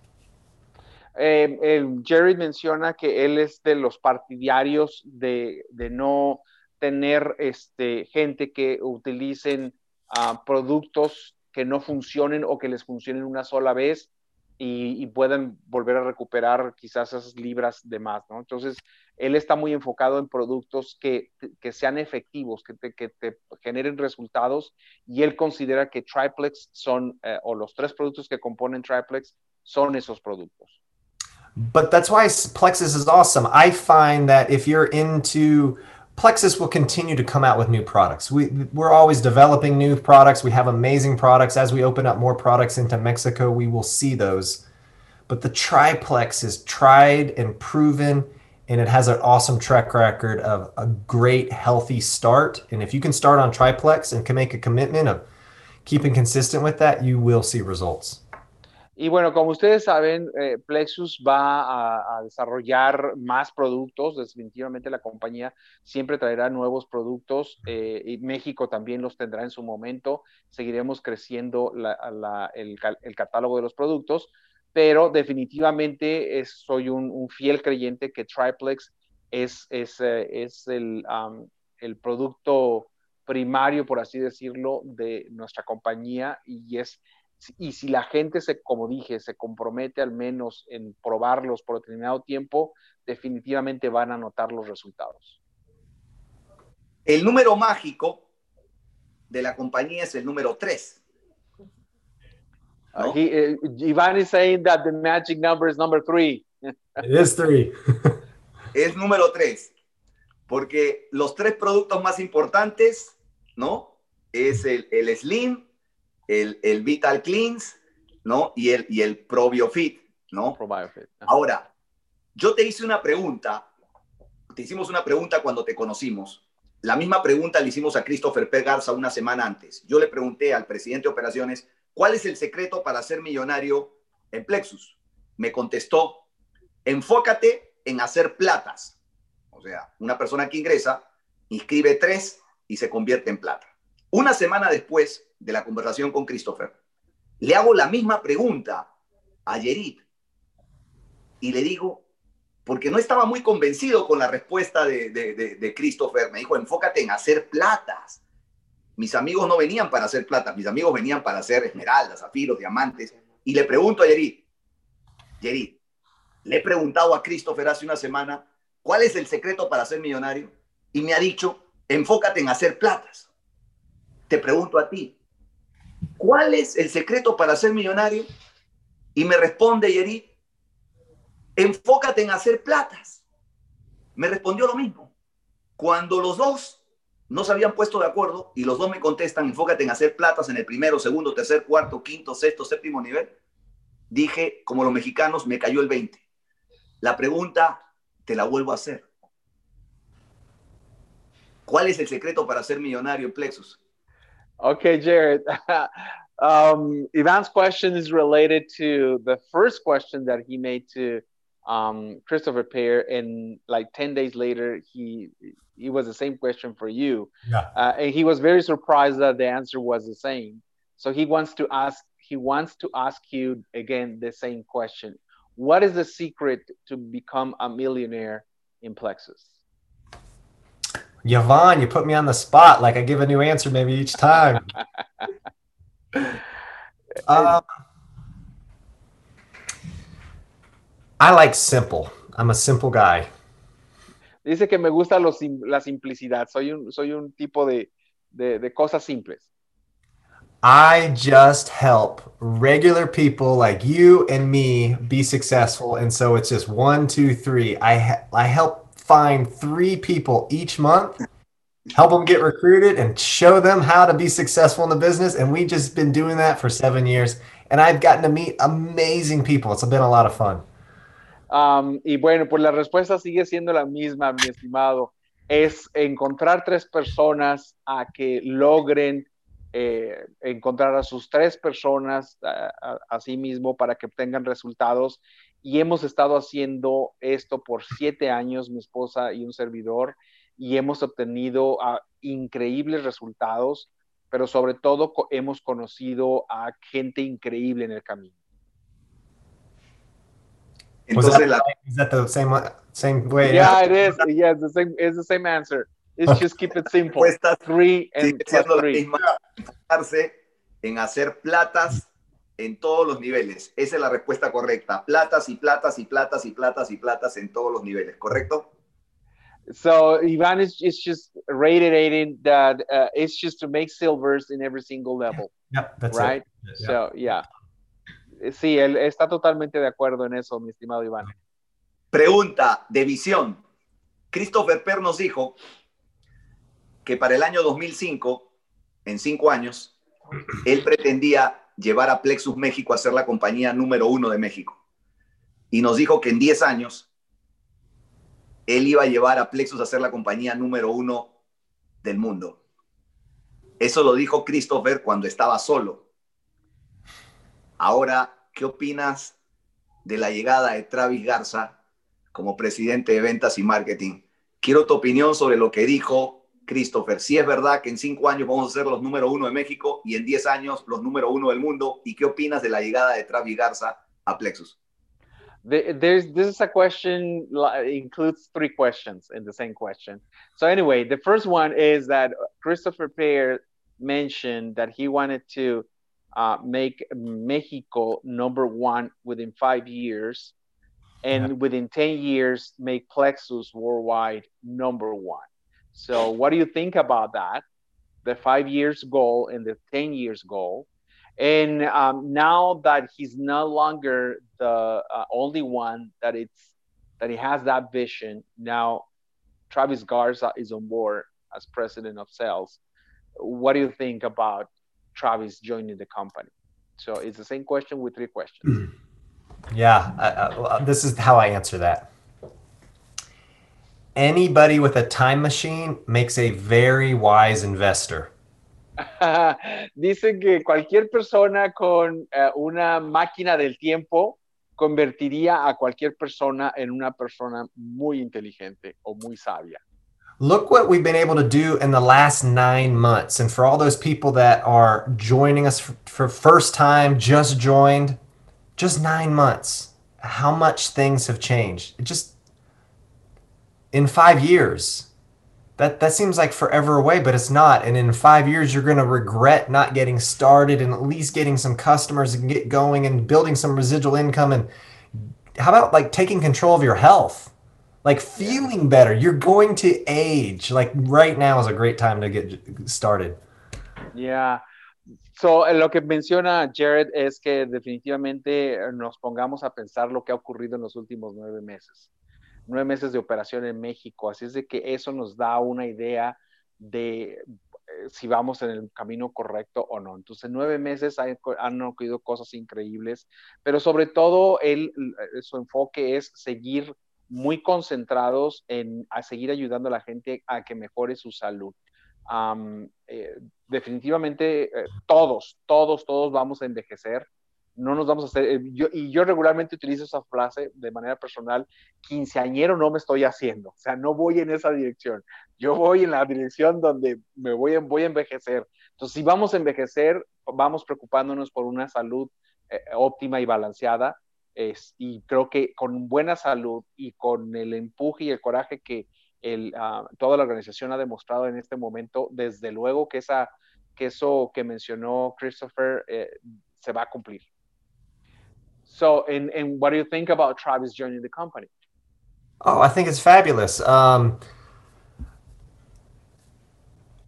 Eh, el Jared menciona que él es de los partidarios de, no tener este, gente que utilicen uh, productos que no funcionen o que les funcionen una sola vez y, puedan volver a recuperar quizás esas libras de más, ¿no? Entonces, él está muy enfocado en productos que, sean efectivos, que te, que te, generen resultados y él considera que Triplex son, eh, o los tres productos que componen Triplex son esos productos. But that's why Plexus is awesome. I find that if you're into Plexus will continue to come out with new products. We we're always developing new products. We have amazing products. As we open up more products into Mexico, we will see those. But the triplex is tried and proven and it has an awesome track record of a great healthy start. And if you can start on triplex and can make a commitment of keeping consistent with that, you will see results. Y bueno, como ustedes saben, eh, Plexus va a, desarrollar más productos. Definitivamente la compañía siempre traerá nuevos productos eh, y México también los tendrá en su momento. Seguiremos creciendo el, catálogo de los productos, pero definitivamente soy un, fiel creyente que Triplex es, eh, el producto primario, por así decirlo, de nuestra compañía y es y si la gente se, como dije, se compromete al menos en probarlos por determinado tiempo, definitivamente van a notar los resultados. El número mágico de la compañía es el número 3. ¿no? Uh, he, uh, Iván is saying that the magic number is number 3. It is 3. es número 3. Porque los tres productos más importantes, ¿no? Es el, el Slim, el, el, Vital Cleans, ¿no? Y el, y el ProBioFit, ¿no? ProBioFit. Ahora, yo te hice una pregunta, te hicimos una pregunta cuando te conocimos. La misma pregunta le hicimos a Christopher P. Garza una semana antes. Yo le pregunté al presidente de operaciones, ¿cuál es el secreto para ser millonario en Plexus? Me contestó, enfócate en hacer platas. O sea, una persona que ingresa, inscribe tres y se convierte en plata. Una semana después de la conversación con Christopher, le hago la misma pregunta a Yerit y le digo, porque no estaba muy convencido con la respuesta de, Christopher, me dijo, enfócate en hacer platas. Mis amigos no venían para hacer platas, mis amigos venían para hacer esmeraldas, zafiros, diamantes. Y le pregunto a Yerit, Yerit, le he preguntado a Christopher hace una semana, ¿cuál es el secreto para ser millonario? Y me ha dicho, enfócate en hacer platas te pregunto a ti, ¿cuál es el secreto para ser millonario? Y me responde Yeri, enfócate en hacer platas. Me respondió lo mismo. Cuando los dos no se habían puesto de acuerdo y los dos me contestan, enfócate en hacer platas en el primero, segundo, tercer, cuarto, quinto, sexto, séptimo nivel, dije, como los mexicanos, me cayó el 20. La pregunta te la vuelvo a hacer. ¿Cuál es el secreto para ser millonario en Plexus? Okay, Jared. um, Ivan's question is related to the first question that he made to um, Christopher Pear, and like 10 days later, he it was the same question for you. Yeah. Uh, and he was very surprised that the answer was the same. So he wants to ask he wants to ask you again the same question. What is the secret to become a millionaire in Plexus? Yvonne, you put me on the spot. Like I give a new answer maybe each time. um, I like simple. I'm a simple guy. Dice que me gusta lo sim la simplicidad. Soy un, soy un tipo de, de, de cosas simples. I just help regular people like you and me be successful. And so it's just one, two, three. I, I help find three people each month, help them get recruited and show them how to be successful in the business. And we've just been doing that for seven years. And I've gotten to meet amazing people. It's been a lot of fun. Um, y bueno, pues la respuesta sigue siendo la misma, mi estimado. Es encontrar tres personas a que logren eh, encontrar a sus tres personas a, a, a, sí mismo para que obtengan resultados. Y hemos estado haciendo esto por siete años, mi esposa y un servidor, y hemos obtenido uh, increíbles resultados, pero sobre todo co hemos conocido a gente increíble en el camino. Entonces, Was that, la... is that the same, same way? Yeah, it is. Yeah, it's the same, it's the same answer. It's just keep it simple. Three and plus three. Enfocarse en hacer platas en todos los niveles. Esa es la respuesta correcta. Platas y platas y platas y platas y platas en todos los niveles, ¿correcto? So Ivan is, is just reiterating that uh, it's just to make silvers in every single level. Yep, that's right. It. Yeah. So yeah. Sí, él está totalmente de acuerdo en eso, mi estimado Iván. Pregunta de visión. Christopher Per nos dijo que para el año 2005, en cinco años, él pretendía llevar a Plexus México a ser la compañía número uno de México. Y nos dijo que en 10 años, él iba a llevar a Plexus a ser la compañía número uno del mundo. Eso lo dijo Christopher cuando estaba solo. Ahora, ¿qué opinas de la llegada de Travis Garza como presidente de ventas y marketing? Quiero tu opinión sobre lo que dijo Christopher. Si es verdad que en cinco años vamos a ser los número uno de México y en diez años los número uno del mundo. ¿Y qué opinas de la llegada de Travis Garza a Plexus? There's, this is a question, includes three questions in the same question. So anyway, the first one is that Christopher Pear mentioned that he wanted to uh, make Mexico number one within five years, and yeah. within 10 years, make Plexus worldwide number one. So, what do you think about that? The five years goal and the 10 years goal. And um, now that he's no longer the uh, only one that it's that he has that vision, now Travis Garza is on board as president of sales. What do you think about Travis joining the company? So it's the same question with three questions. Yeah, this is how I answer that. Anybody with a time machine makes a very wise investor. Dice que cualquier persona con uh, una máquina del tiempo convertiría a cualquier persona en una persona muy inteligente o muy sabia. Look what we've been able to do in the last nine months. And for all those people that are joining us for, for first time, just joined, just nine months, how much things have changed. It just in five years. That that seems like forever away, but it's not. And in five years, you're going to regret not getting started and at least getting some customers and get going and building some residual income. And how about like taking control of your health? like feeling better. You're going to age. Like right now is a great time to get started. Yeah. So, eh, lo que menciona Jared es que definitivamente nos pongamos a pensar lo que ha ocurrido en los últimos nueve meses. Nueve meses de operación en México. Así es de que eso nos da una idea de si vamos en el camino correcto o no. Entonces, nueve meses han, ocurrido cosas increíbles, pero sobre todo él, su enfoque es seguir muy concentrados en a seguir ayudando a la gente a que mejore su salud. Eh, definitivamente eh, todos, todos, todos vamos a envejecer. No nos vamos a hacer, eh, y yo regularmente utilizo esa frase de manera personal, quinceañero no me estoy haciendo, o sea, no voy en esa dirección, yo voy en la dirección donde me voy, voy a envejecer. Entonces, si vamos a envejecer, vamos preocupándonos por una salud eh, óptima y balanceada, es, y creo que con buena salud y con el empuje y el coraje que uh, toda la organización ha demostrado en este momento, desde luego que, esa, que eso que mencionó Christopher eh, se va a cumplir. So, and, and what do you think about Travis joining the company? Oh, I think it's fabulous. Um,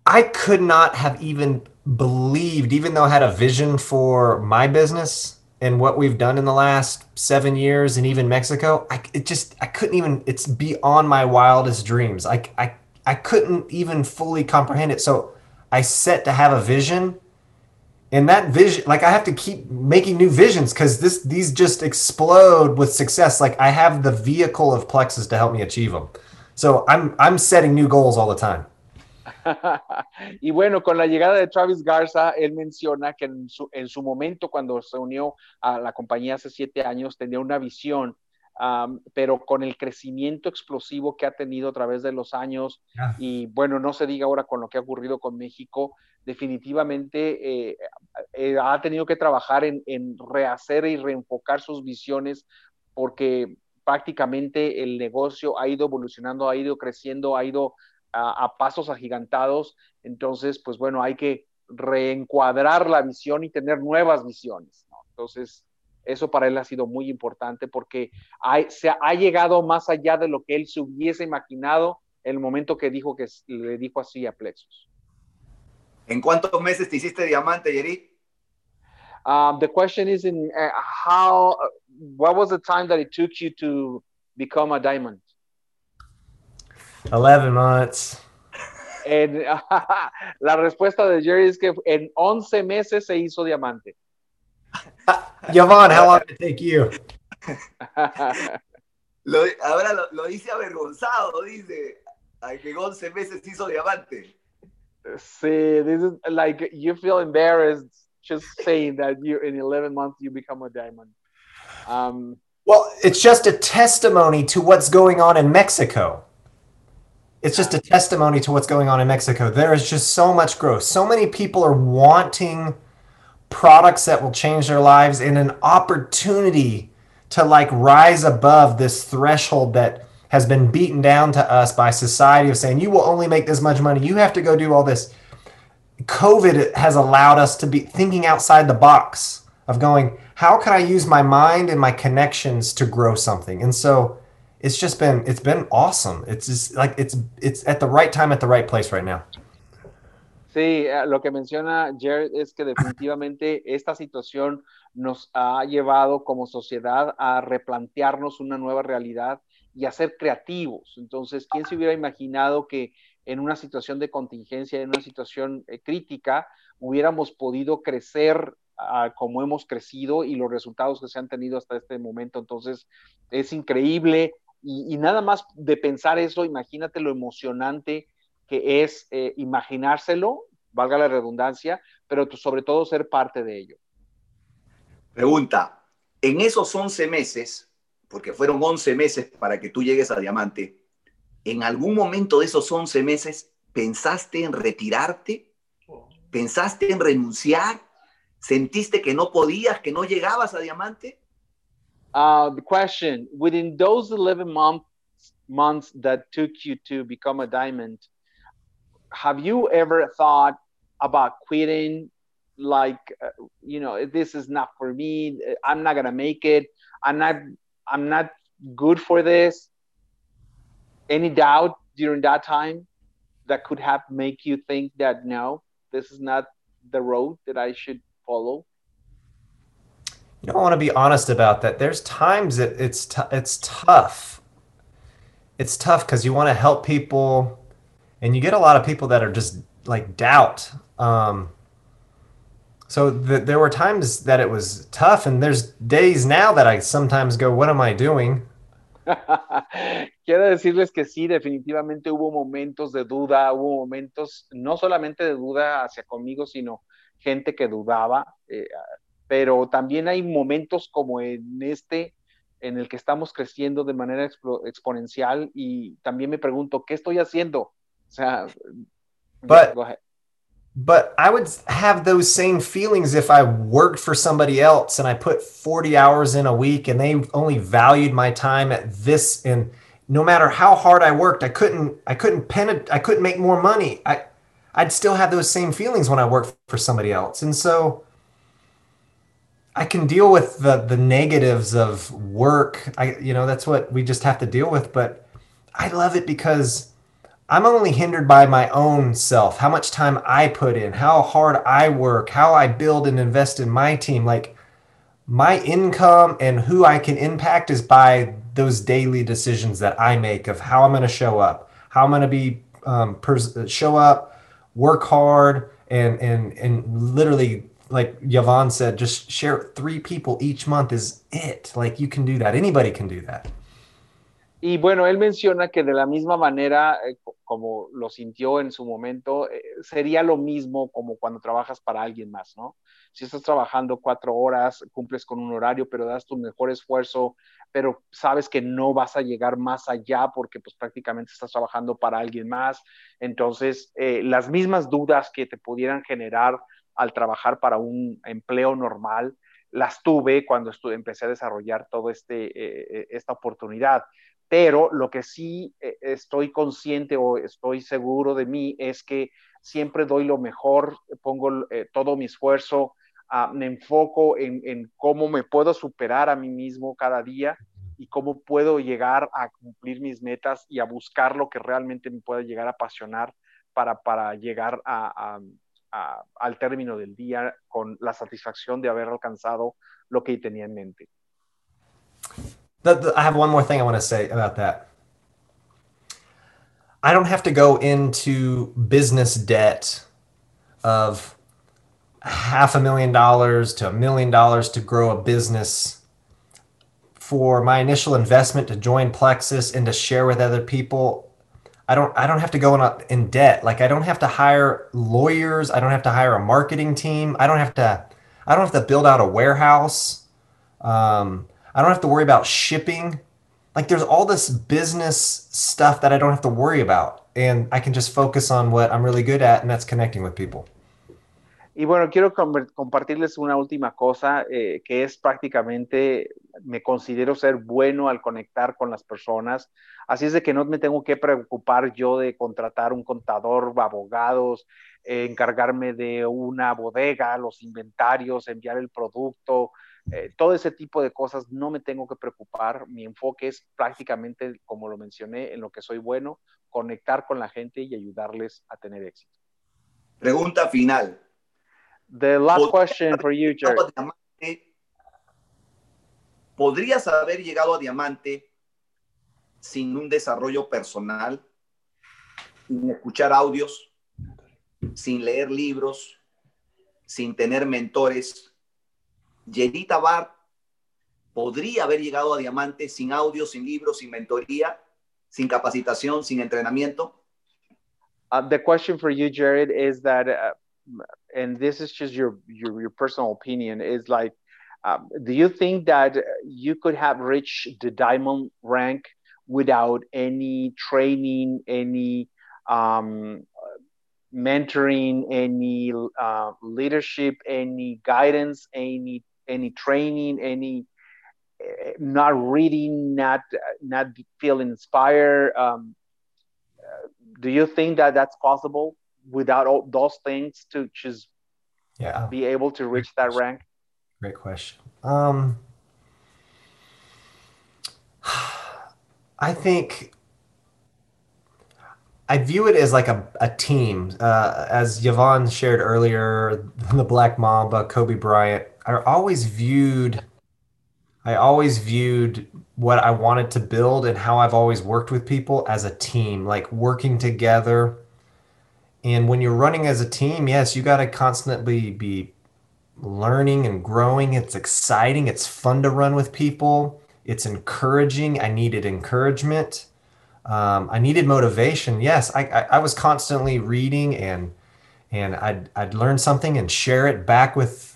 I could not have even believed, even though I had a vision for my business and what we've done in the last seven years and even Mexico, I it just I couldn't even it's beyond my wildest dreams. I I I couldn't even fully comprehend it. So I set to have a vision and that vision like i have to keep making new visions because this these just explode with success. Like i have the vehicle of plexus to help me achieve them so i'm i'm setting new goals all the time. Y bueno, con la llegada de Travis Garza, él menciona que en su, en su momento, cuando se unió a la compañía hace siete años, tenía una visión Um, pero con el crecimiento explosivo que ha tenido a través de los años yeah. y bueno, no se diga ahora con lo que ha ocurrido con México, definitivamente eh, eh, ha tenido que trabajar en, rehacer y reenfocar sus visiones porque prácticamente el negocio ha ido evolucionando, ha ido creciendo, ha ido a, pasos agigantados, entonces pues bueno, hay que reencuadrar la visión y tener nuevas visiones. Entonces, eso para él ha sido muy importante porque se ha llegado más allá de lo que él se hubiese imaginado el momento que dijo que le dijo así a Plexus. ¿En cuántos meses te hiciste diamante, Yeri? Um, the question is in uh, how, what was the time that it took you to become a diamond? 11 months. En, la respuesta de Jerry es que en 11 meses se hizo diamante. Yvonne, how long did it take you? lo, ahora lo, lo, dice avergonzado, dice, que 11 meses hizo diamante. Sí, this is like you feel embarrassed just saying that you in 11 months you become a diamond. Um, well, it's just a testimony to what's going on in Mexico. It's just a testimony to what's going on in Mexico. There is just so much growth. So many people are wanting products that will change their lives and an opportunity to like rise above this threshold that has been beaten down to us by society of saying you will only make this much money. You have to go do all this. Covid has allowed us to be thinking outside the box of going how can i use my mind and my connections to grow something? And so it's just been it's been awesome. It's just like it's it's at the right time at the right place right now. Sí, eh, lo que menciona Jared es que definitivamente esta situación nos ha llevado como sociedad a replantearnos una nueva realidad y a ser creativos. Entonces, ¿quién se hubiera imaginado que en una situación de contingencia, en una situación eh, crítica, hubiéramos podido crecer uh, como hemos crecido y los resultados que se han tenido hasta este momento? Entonces, es increíble. Y, y nada más de pensar eso, imagínate lo emocionante que es eh, imaginárselo, valga la redundancia, pero sobre todo ser parte de ello. Pregunta, en esos 11 meses, porque fueron 11 meses para que tú llegues a Diamante, ¿en algún momento de esos 11 meses pensaste en retirarte? ¿Pensaste en renunciar? ¿Sentiste que no podías, que no llegabas a Diamante? Uh, the question, within those 11 months, months that took you to become a diamond, have you ever thought about quitting like uh, you know this is not for me i'm not gonna make it i'm not i'm not good for this any doubt during that time that could have make you think that no this is not the road that i should follow you know, I want to be honest about that. There's times that it's t- it's tough. It's tough because you want to help people, and you get a lot of people that are just like doubt. Um, so th- there were times that it was tough, and there's days now that I sometimes go, "What am I doing?" Quiero decirles que sí, definitivamente hubo momentos de duda, hubo momentos no solamente de duda hacia conmigo, sino gente que dudaba. Eh, pero también hay momentos como en este en el que estamos creciendo de manera expo exponencial y también me pregunto, ¿qué estoy haciendo? O sea, but. But I would have those same feelings if I worked for somebody else and I put 40 hours in a week and they only valued my time at this and no matter how hard I worked, I couldn't I couldn't pen it, I couldn't make more money. I I'd still have those same feelings when I worked for somebody else. And so I can deal with the the negatives of work. I you know, that's what we just have to deal with, but I love it because I'm only hindered by my own self, how much time I put in, how hard I work, how I build and invest in my team. Like my income and who I can impact is by those daily decisions that I make of how I'm going to show up, how I'm going to be um, pers- show up, work hard, and and and literally, like Yvonne said, just share three people each month is it. Like you can do that. Anybody can do that. Y bueno, él menciona que de la misma manera, eh, como lo sintió en su momento, eh, sería lo mismo como cuando trabajas para alguien más, ¿no? Si estás trabajando cuatro horas, cumples con un horario, pero das tu mejor esfuerzo, pero sabes que no vas a llegar más allá porque pues prácticamente estás trabajando para alguien más. Entonces, eh, las mismas dudas que te pudieran generar al trabajar para un empleo normal, las tuve cuando empecé a desarrollar toda este, esta oportunidad pero lo que sí eh, estoy consciente o estoy seguro de mí es que siempre doy lo mejor, pongo eh, todo mi esfuerzo, ah, me enfoco en, cómo me puedo superar a mí mismo cada día y cómo puedo llegar a cumplir mis metas y a buscar lo que realmente me pueda llegar a apasionar para, para llegar al término del día con la satisfacción de haber alcanzado lo que tenía en mente. I have one more thing I want to say about that. I don't have to go into business debt of half a million dollars to a million dollars to grow a business for my initial investment to join Plexus and to share with other people. I don't I don't have to go in, in debt. Like I don't have to hire lawyers. I don't have to hire a marketing team. I don't have to I don't have to build out a warehouse. Um, I don't have to worry about shipping. Like there's all this business stuff that I don't have to worry about. And I can just focus on what I'm really good at, and that's connecting with people. Y bueno, quiero compartirles una última cosa eh, que es prácticamente, me considero ser bueno al conectar con las personas. Así es de que no me tengo que preocupar yo de contratar un contador, abogados, eh, encargarme de una bodega, los inventarios, enviar el producto, eh, todo ese tipo de cosas no me tengo que preocupar. Mi enfoque es prácticamente, como lo mencioné, en lo que soy bueno, conectar con la gente y ayudarles a tener éxito. Pregunta final. The last question for you, Jerry. ¿Podrías haber llegado a diamante sin un desarrollo personal, sin escuchar audios, sin leer libros, sin tener mentores, Yerita Bar podría haber llegado a diamante sin audio, sin sin mentoría, sin capacitación, sin entrenamiento? Uh, the question for you, Jared, is that, uh, and this is just your, your, your personal opinion, is like, um, do you think that you could have reached the diamond rank without any training, any um, mentoring, any uh, leadership, any guidance, any any training, any uh, not reading, not not feel inspired. Um, uh, do you think that that's possible without all those things to just yeah be able to reach that rank? Great question. Um, I think I view it as like a, a team. Uh, as Yvonne shared earlier, the Black Mamba, Kobe Bryant, I always viewed I always viewed what I wanted to build and how I've always worked with people as a team, like working together. And when you're running as a team, yes, you got to constantly be learning and growing. It's exciting. It's fun to run with people. It's encouraging. I needed encouragement. Um, I needed motivation. Yes, I, I, I was constantly reading and and I'd I'd learn something and share it back with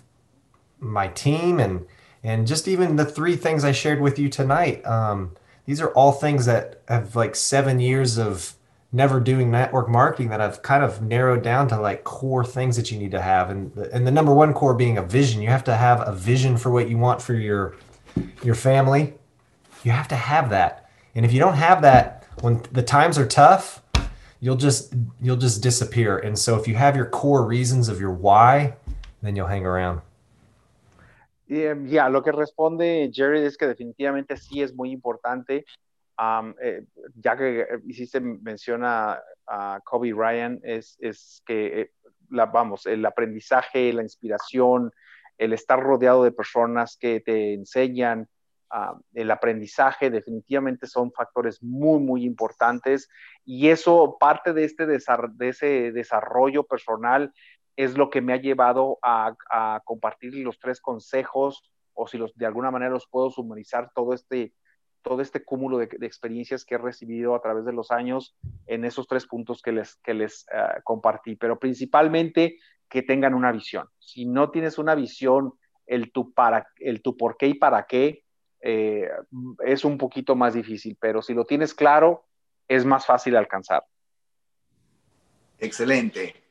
my team and and just even the three things I shared with you tonight. Um, these are all things that have like seven years of never doing network marketing that I've kind of narrowed down to like core things that you need to have. And the, and the number one core being a vision. You have to have a vision for what you want for your your family. You have to have that. And if you don't have that, when the times are tough, you'll just you'll just disappear. And so if you have your core reasons of your why, then you'll hang around. Eh, ya, lo que responde Jerry es que definitivamente sí es muy importante. Um, eh, ya que hiciste mención a, a Kobe Ryan, es, es que, eh, la, vamos, el aprendizaje, la inspiración, el estar rodeado de personas que te enseñan, uh, el aprendizaje, definitivamente son factores muy, muy importantes. Y eso, parte de, este de ese desarrollo personal, es lo que me ha llevado a, compartir los tres consejos o si los, de alguna manera los puedo sumarizar todo este, todo este cúmulo de, experiencias que he recibido a través de los años en esos tres puntos que les, que les uh, compartí, pero principalmente que tengan una visión. Si no tienes una visión, el tu, para, el tu por qué y para qué eh, es un poquito más difícil, pero si lo tienes claro, es más fácil alcanzar. Excelente.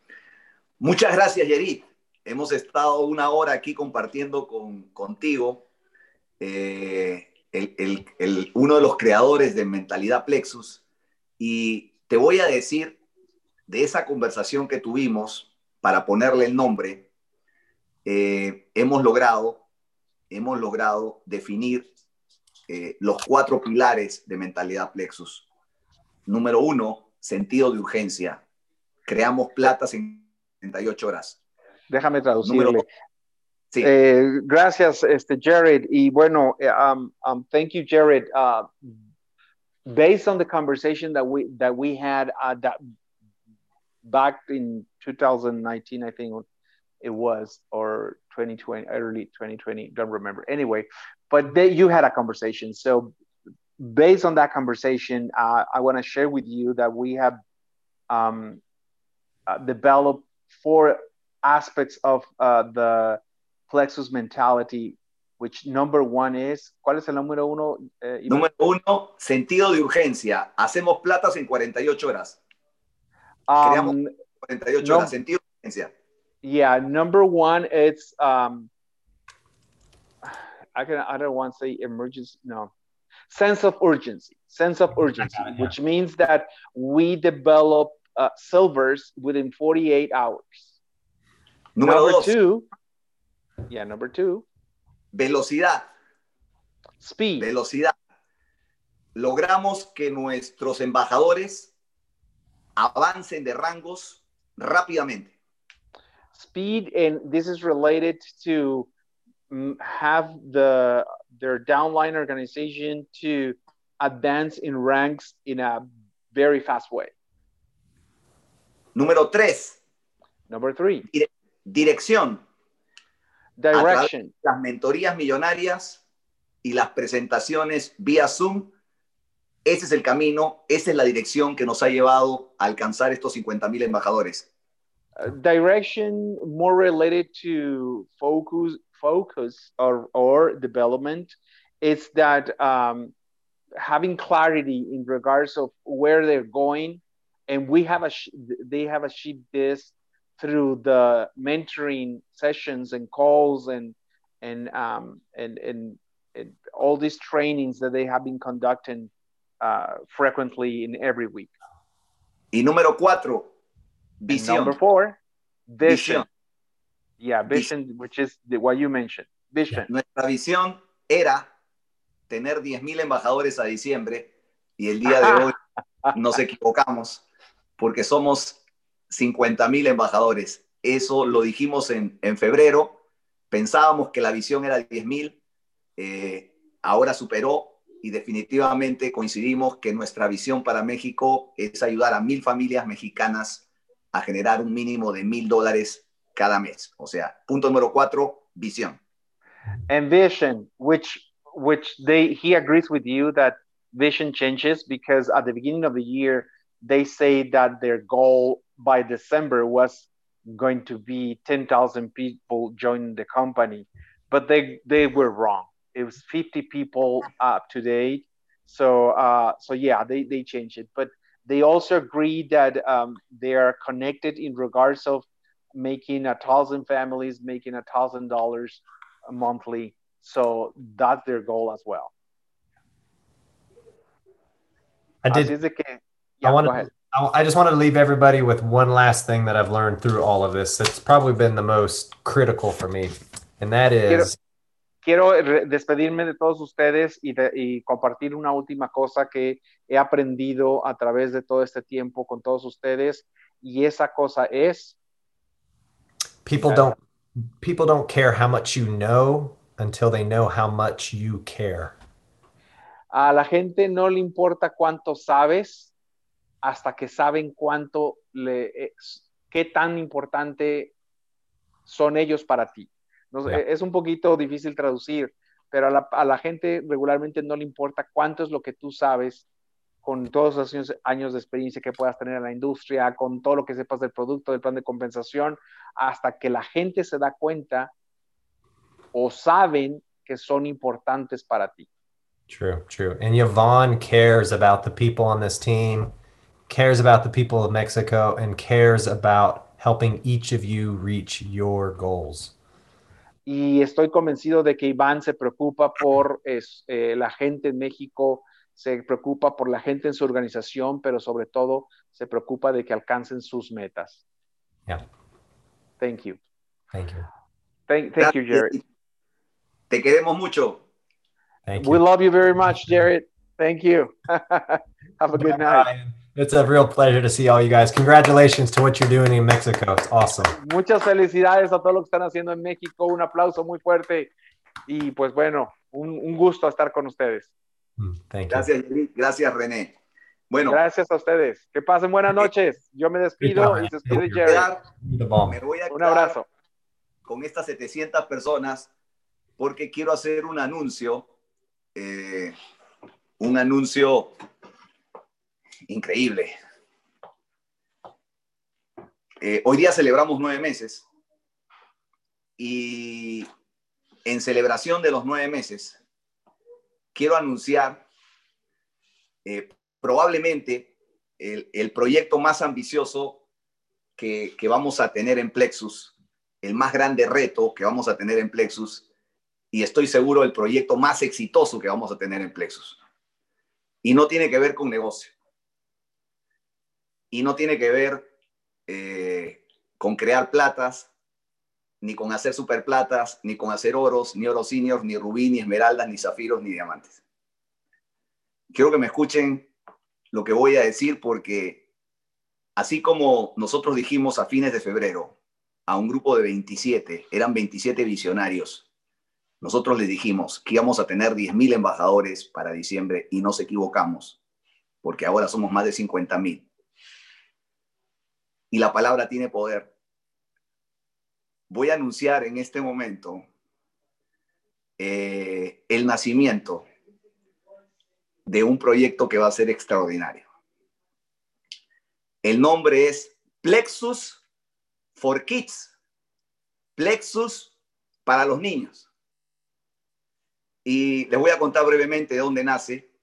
Muchas gracias, Yerit. Hemos estado una hora aquí compartiendo con, contigo, eh, el, uno de los creadores de Mentalidad Plexus, y te voy a decir de esa conversación que tuvimos, para ponerle el nombre, eh, hemos logrado, hemos logrado definir eh, los cuatro pilares de Mentalidad Plexus. Número uno, sentido de urgencia. Creamos platas en 78 horas. Déjame traducirle. Sí. Eh, gracias, este, Jared. Y bueno, um, um, thank you, Jared. Uh, based on the conversation that we that we had uh, that back in 2019, I think it was, or 2020, early 2020, don't remember. Anyway, but they, you had a conversation. So based on that conversation, uh, I want to share with you that we have um, uh, developed four aspects of uh, the plexus mentality, which number one is, ¿cuál es el número uno? Eh, número uno, sentido de urgencia. Hacemos platas en 48 horas. Um, Creamos 48 no, horas, sentido de urgencia. Yeah, number one, it's, um, I, can, I don't want to say emergency, no. Sense of urgency, sense of urgency, which means that we develop uh, silvers within 48 hours. Número number dos. two, yeah, number two. Velocidad. Speed. Velocidad. Logramos que nuestros embajadores avancen de rangos rápidamente. Speed, and this is related to have the their downline organization to advance in ranks in a very fast way. Número tres. Number three. Dire dirección. Direction. Las mentorías millonarias y las presentaciones vía Zoom. Ese es el camino, esa es la dirección que nos ha llevado a alcanzar estos 50 mil embajadores. Uh, direction more related to focus, focus or, or development is that um, having clarity in regards of where they're going and we have a they have achieved this through the mentoring sessions and calls and and um, and, and, and all these trainings that they have been conducting uh, frequently in every week. Y número cuatro, visión. And number four, vision. Visión. Yeah, vision, vision, which is the, what you mentioned. Vision. Nuestra visión era tener 10.000 embajadores a diciembre y el día de hoy nos equivocamos porque somos 50 mil embajadores. Eso lo dijimos en, en, febrero. Pensábamos que la visión era 10 mil, eh, ahora superó y definitivamente coincidimos que nuestra visión para México es ayudar a mil familias mexicanas a generar un mínimo de mil dólares cada mes. O sea, punto número cuatro, visión. And vision, which, which they, he agrees with you that vision changes because at the beginning of the year, they say that their goal by December was going to be 10,000 people joining the company. but they they were wrong. It was 50 people up to date. So uh, so yeah, they they changed it, but they also agreed that um, they are connected in regards of making a thousand families making a thousand dollars monthly. So that's their goal as well. I did. Así es de que, yeah, I go wanted. I just wanted to leave everybody with one last thing that I've learned through all of this. It's probably been the most critical for me, and that is. Quiero- quiero despedirme de todos ustedes y, de- y compartir una última cosa que he aprendido a través de todo este tiempo con todos ustedes y esa cosa es people don't people don't care how much you know until they know how much you care. a la gente no le importa cuánto sabes hasta que saben cuánto le es- qué tan importante son ellos para ti. Es un poquito difícil traducir, pero a la, a la gente regularmente no le importa cuánto es lo que tú sabes con todos los años, años de experiencia que puedas tener en la industria, con todo lo que sepas del producto, del plan de compensación, hasta que la gente se da cuenta o saben que son importantes para ti. True, true. And Yvonne cares about the people on this team, cares about the people of Mexico, and cares about helping each of you reach your goals. y estoy convencido de que Iván se preocupa por es, eh, la gente en México, se preocupa por la gente en su organización, pero sobre todo se preocupa de que alcancen sus metas. Yeah. Thank you. Thank you. Thank, thank you, Jared. Te queremos mucho. Thank We you. love you very much, Jared. Thank you. Have a good night. It's a real pleasure to see all you guys. Congratulations to what you're doing in Mexico. It's awesome. Muchas felicidades a todo lo que están haciendo en México. Un aplauso muy fuerte. Y pues bueno, un, un gusto estar con ustedes. Mm, Thank you. Gracias, Yuri. gracias René. Bueno, Gracias a ustedes. Que pasen buenas noches. Yo me despido y se despide me voy a Un abrazo. con estas 700 personas porque quiero hacer un anuncio, eh, un anuncio increíble. Eh, hoy día celebramos nueve meses y en celebración de los nueve meses quiero anunciar eh, probablemente el, el proyecto más ambicioso que, que vamos a tener en Plexus el más grande reto que vamos a tener en Plexus y estoy seguro el proyecto más exitoso que vamos a tener en Plexus. Y no tiene que ver con negocio. Y no tiene que ver eh, con crear platas, ni con hacer superplatas, ni con hacer oros, ni oro senior, ni rubí, ni esmeraldas, ni zafiros, ni diamantes. Quiero que me escuchen lo que voy a decir porque así como nosotros dijimos a fines de febrero, a un grupo de 27, eran 27 visionarios. Nosotros les dijimos que íbamos a tener 10.000 embajadores para diciembre y nos equivocamos, porque ahora somos más de 50.000. Y la palabra tiene poder. Voy a anunciar en este momento eh, el nacimiento de un proyecto que va a ser extraordinario. El nombre es Plexus for Kids. Plexus para los niños. Y les voy a contar brevemente de dónde nace.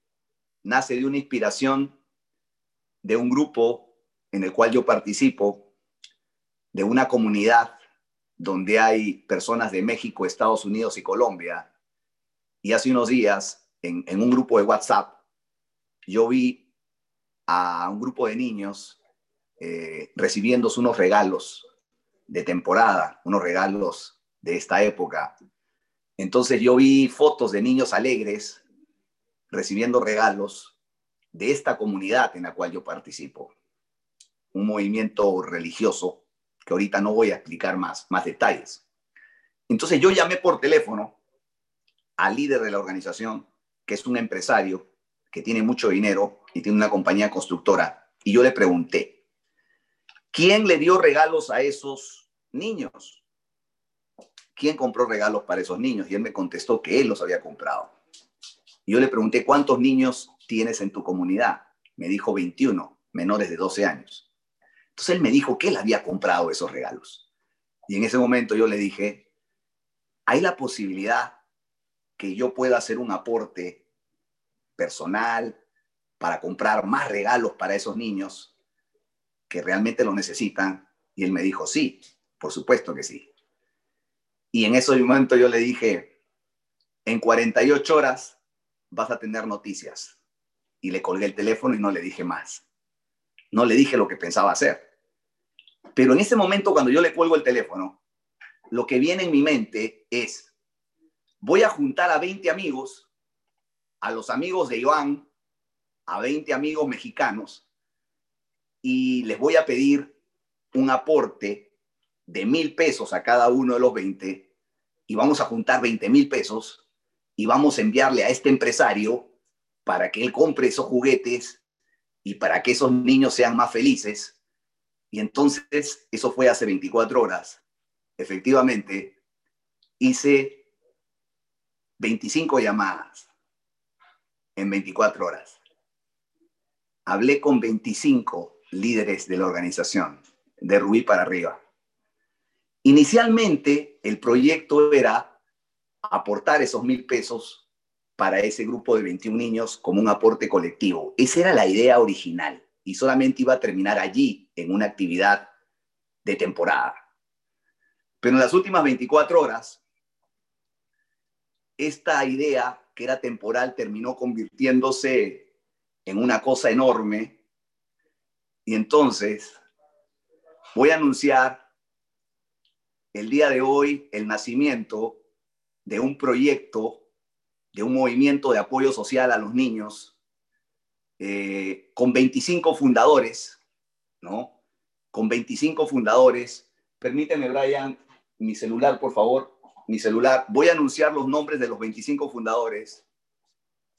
Nace de una inspiración de un grupo en el cual yo participo, de una comunidad donde hay personas de México, Estados Unidos y Colombia. Y hace unos días, en, un grupo de WhatsApp, yo vi a un grupo de niños eh, recibiendo unos regalos de temporada, unos regalos de esta época. Entonces yo vi fotos de niños alegres recibiendo regalos de esta comunidad en la cual yo participo. Un movimiento religioso que ahorita no voy a explicar más, más detalles. Entonces yo llamé por teléfono al líder de la organización, que es un empresario que tiene mucho dinero y tiene una compañía constructora, y yo le pregunté, ¿quién le dio regalos a esos niños? ¿Quién compró regalos para esos niños? Y él me contestó que él los había comprado. Yo le pregunté, ¿cuántos niños tienes en tu comunidad? Me dijo 21, menores de 12 años. Entonces él me dijo que él había comprado esos regalos. Y en ese momento yo le dije, hay la posibilidad que yo pueda hacer un aporte personal para comprar más regalos para esos niños que realmente lo necesitan. Y él me dijo, sí, por supuesto que sí. Y en ese momento yo le dije, en 48 horas vas a tener noticias. Y le colgué el teléfono y no le dije más. No le dije lo que pensaba hacer. Pero en ese momento, cuando yo le cuelgo el teléfono, lo que viene en mi mente es, voy a juntar a 20 amigos, a los amigos de Iván, a 20 amigos mexicanos, y les voy a pedir un aporte de mil pesos a cada uno de los 20, y vamos a juntar 20 mil pesos, y vamos a enviarle a este empresario para que él compre esos juguetes y para que esos niños sean más felices. Y entonces, eso fue hace 24 horas efectivamente, hice 25 llamadas en 24 horas. Hablé con 25 líderes de la organización, de Rubí para arriba. Inicialmente, el proyecto era aportar esos mil pesos para ese grupo de 21 niños como un aporte colectivo. Esa era la idea original y solamente iba a terminar allí en una actividad de temporada. Pero en las últimas 24 horas, esta idea que era temporal terminó convirtiéndose en una cosa enorme. Y entonces voy a anunciar el día de hoy el nacimiento de un proyecto, de un movimiento de apoyo social a los niños, eh, con 25 fundadores, ¿no? Con 25 fundadores. Permíteme, Brian, mi celular, por favor, mi celular. Voy a anunciar los nombres de los 25 fundadores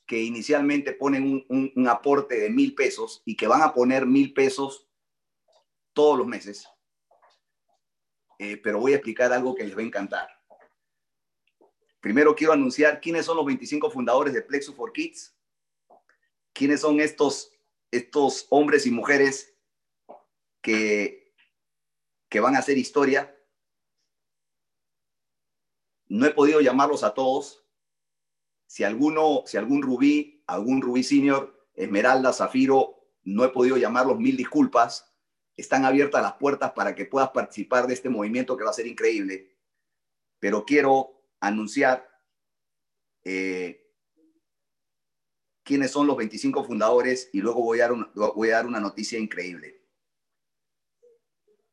que inicialmente ponen un, aporte de mil pesos y que van a poner mil pesos todos los meses. Eh, pero voy a explicar algo que les va a encantar. Primero quiero anunciar quiénes son los 25 fundadores de Plexus for Kids. ¿Quiénes son estos, estos hombres y mujeres que, que van a hacer historia? No he podido llamarlos a todos. Si alguno, si algún rubí, algún rubí senior, esmeralda, zafiro, no he podido llamarlos, mil disculpas. Están abiertas las puertas para que puedas participar de este movimiento que va a ser increíble. Pero quiero anunciar eh, quiénes son los 25 fundadores y luego voy a, dar voy a dar una noticia increíble.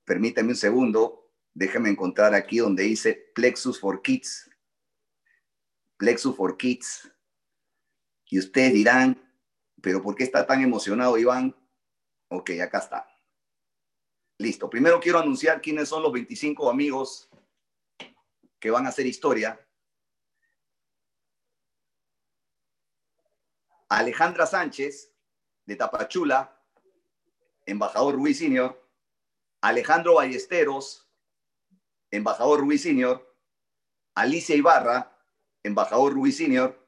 Permítame un segundo. Déjame encontrar aquí donde dice Plexus for Kids. Plexus for Kids. Y ustedes dirán, pero ¿por qué está tan emocionado Iván? Ok, acá está. Listo. Primero quiero anunciar quiénes son los 25 amigos que van a hacer historia. Alejandra Sánchez, de Tapachula, embajador Ruiz Senior. Alejandro Ballesteros, embajador Rubí Senior, Alicia Ibarra, embajador Rubí Senior,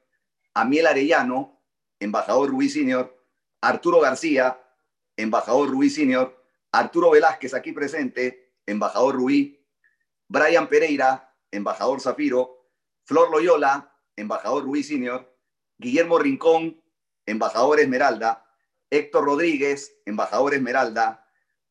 Amiel Arellano, embajador Rubí Senior, Arturo García, embajador Rubí Senior, Arturo Velázquez aquí presente, embajador Rubí, Brian Pereira, embajador Zafiro, Flor Loyola, embajador Rubí Senior, Guillermo Rincón, embajador Esmeralda, Héctor Rodríguez, embajador Esmeralda,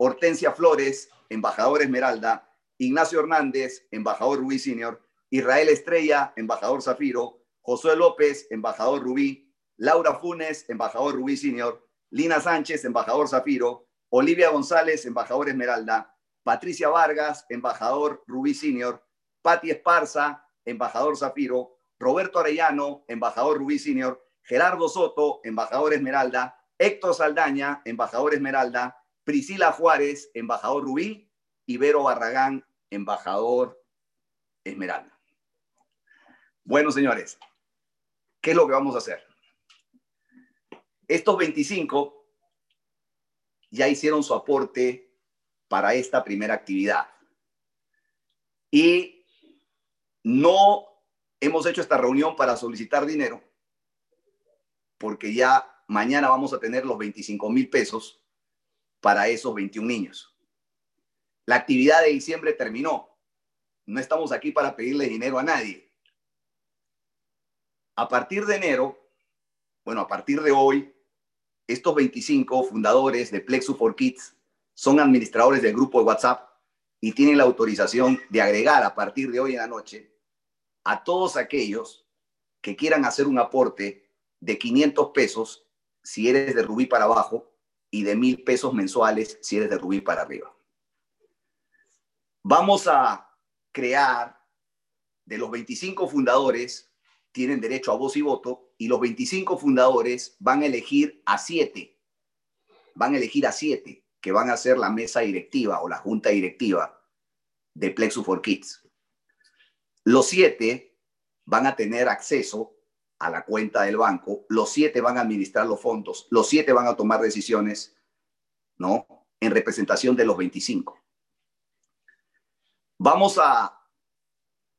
Hortensia Flores, embajador Esmeralda, Ignacio Hernández, embajador Rubí Senior, Israel Estrella, embajador Zafiro, Josué López, embajador Rubí, Laura Funes, embajador Rubí Senior, Lina Sánchez, embajador Zafiro, Olivia González, embajador Esmeralda, Patricia Vargas, embajador Rubí Senior, Patti Esparza, embajador Zafiro, Roberto Arellano, embajador Rubí Senior, Gerardo Soto, embajador Esmeralda, Héctor Saldaña, embajador Esmeralda, Priscila Juárez, embajador Rubí, Ibero Barragán, embajador Esmeralda. Bueno, señores, ¿qué es lo que vamos a hacer? Estos 25 ya hicieron su aporte para esta primera actividad. Y no hemos hecho esta reunión para solicitar dinero, porque ya mañana vamos a tener los 25 mil pesos para esos 21 niños. La actividad de diciembre terminó. No estamos aquí para pedirle dinero a nadie. A partir de enero, bueno, a partir de hoy, estos 25 fundadores de Plexus for Kids son administradores del grupo de WhatsApp y tienen la autorización de agregar a partir de hoy en la noche a todos aquellos que quieran hacer un aporte de 500 pesos si eres de Rubí para abajo y de mil pesos mensuales si eres de Rubí para arriba. Vamos a crear de los 25 fundadores, tienen derecho a voz y voto, y los 25 fundadores van a elegir a siete, van a elegir a siete que van a ser la mesa directiva o la junta directiva de Plexus for Kids. Los siete van a tener acceso a la cuenta del banco, los siete van a administrar los fondos, los siete van a tomar decisiones, ¿no? En representación de los 25. Vamos a,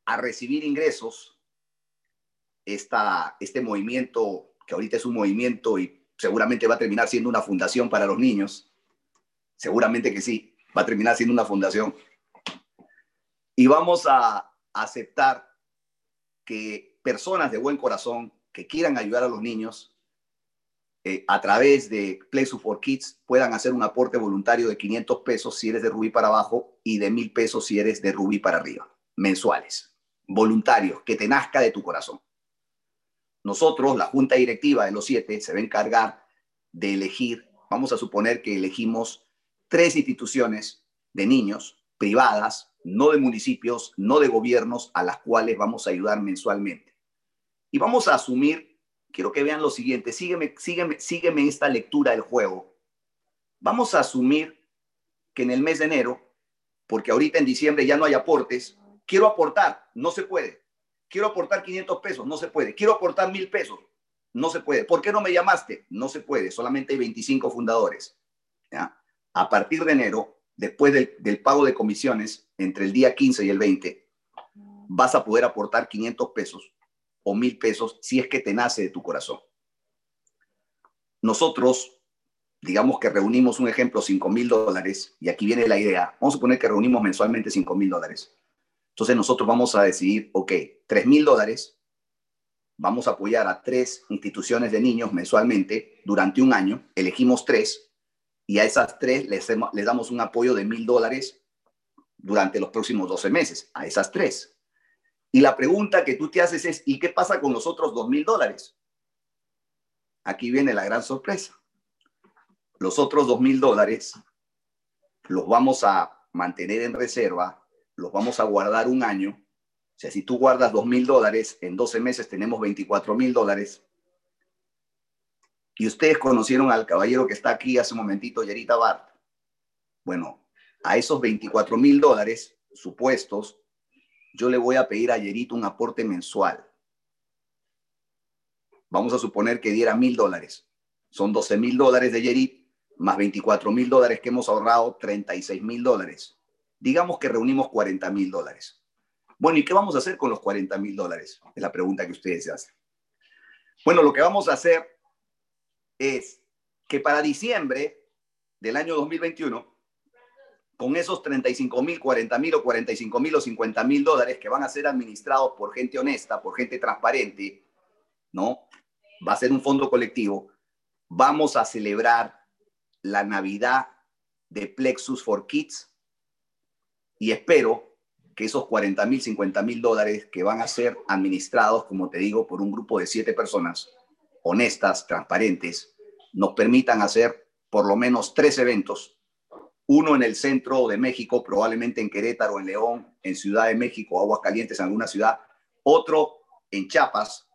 a recibir ingresos, esta, este movimiento, que ahorita es un movimiento y seguramente va a terminar siendo una fundación para los niños, seguramente que sí, va a terminar siendo una fundación. Y vamos a aceptar que personas de buen corazón que quieran ayudar a los niños eh, a través de Place for Kids puedan hacer un aporte voluntario de 500 pesos si eres de Rubí para abajo y de 1000 pesos si eres de Rubí para arriba, mensuales, voluntarios, que te nazca de tu corazón. Nosotros, la junta directiva de los siete, se va a encargar de elegir, vamos a suponer que elegimos tres instituciones de niños privadas, no de municipios, no de gobiernos, a las cuales vamos a ayudar mensualmente. Y vamos a asumir, quiero que vean lo siguiente, sígueme, sígueme, sígueme esta lectura del juego. Vamos a asumir que en el mes de enero, porque ahorita en diciembre ya no hay aportes, quiero aportar, no se puede. Quiero aportar 500 pesos, no se puede. Quiero aportar mil pesos, no se puede. ¿Por qué no me llamaste? No se puede, solamente hay 25 fundadores. A partir de enero, después del, del pago de comisiones, entre el día 15 y el 20, vas a poder aportar 500 pesos o mil pesos si es que te nace de tu corazón. Nosotros, digamos que reunimos un ejemplo, 5 mil dólares, y aquí viene la idea, vamos a suponer que reunimos mensualmente 5 mil dólares. Entonces nosotros vamos a decidir, ok, 3 mil dólares, vamos a apoyar a tres instituciones de niños mensualmente durante un año, elegimos tres, y a esas tres les, les damos un apoyo de mil dólares durante los próximos 12 meses, a esas tres. Y la pregunta que tú te haces es, ¿y qué pasa con los otros dos mil dólares? Aquí viene la gran sorpresa. Los otros dos mil dólares los vamos a mantener en reserva, los vamos a guardar un año. O sea, si tú guardas dos mil dólares, en 12 meses tenemos 24 mil dólares. Y ustedes conocieron al caballero que está aquí hace un momentito, Yerita Bart. Bueno, a esos 24 mil dólares supuestos, yo le voy a pedir a Yerito un aporte mensual. Vamos a suponer que diera mil dólares. Son 12 mil dólares de Yerit, más 24 mil dólares que hemos ahorrado, 36 mil dólares. Digamos que reunimos 40 mil dólares. Bueno, ¿y qué vamos a hacer con los 40 mil dólares? Es la pregunta que ustedes se hacen. Bueno, lo que vamos a hacer es que para diciembre del año 2021 con esos 35 mil, 40 mil o 45 mil o 50 mil dólares que van a ser administrados por gente honesta, por gente transparente, ¿no? Va a ser un fondo colectivo. Vamos a celebrar la Navidad de Plexus for Kids y espero que esos 40 mil, 50 mil dólares que van a ser administrados, como te digo, por un grupo de siete personas honestas, transparentes, nos permitan hacer por lo menos tres eventos uno en el centro de México, probablemente en Querétaro, en León, en Ciudad de México, Aguascalientes, en alguna ciudad, otro en Chiapas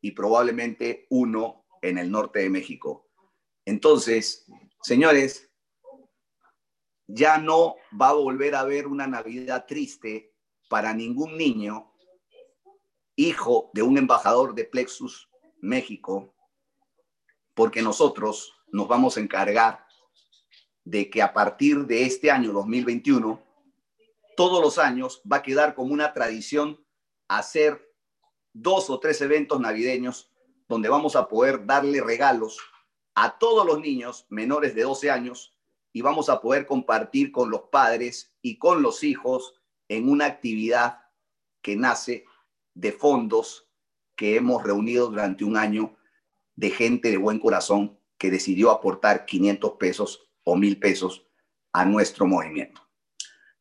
y probablemente uno en el norte de México. Entonces, señores, ya no va a volver a haber una Navidad triste para ningún niño, hijo de un embajador de Plexus México, porque nosotros nos vamos a encargar de que a partir de este año 2021, todos los años va a quedar como una tradición hacer dos o tres eventos navideños donde vamos a poder darle regalos a todos los niños menores de 12 años y vamos a poder compartir con los padres y con los hijos en una actividad que nace de fondos que hemos reunido durante un año de gente de buen corazón que decidió aportar 500 pesos o 1000 pesos a nuestro movimiento.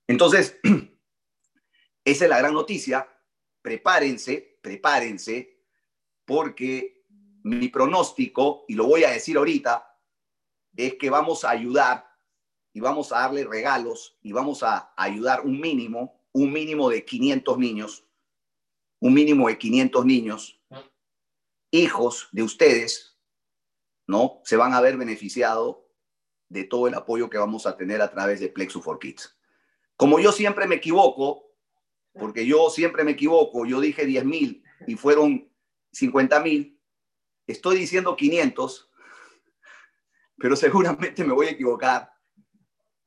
Entonces, esa es la gran noticia. Prepárense, prepárense, porque mi pronóstico, y lo voy a decir ahorita, es que vamos a ayudar y vamos a darle regalos y vamos a ayudar un mínimo, un mínimo de 500 niños, un mínimo de 500 niños, hijos de ustedes, ¿no? Se van a ver beneficiados de todo el apoyo que vamos a tener a través de Plexus for Kids. Como yo siempre me equivoco, porque yo siempre me equivoco, yo dije 10 mil y fueron 50 mil, estoy diciendo 500, pero seguramente me voy a equivocar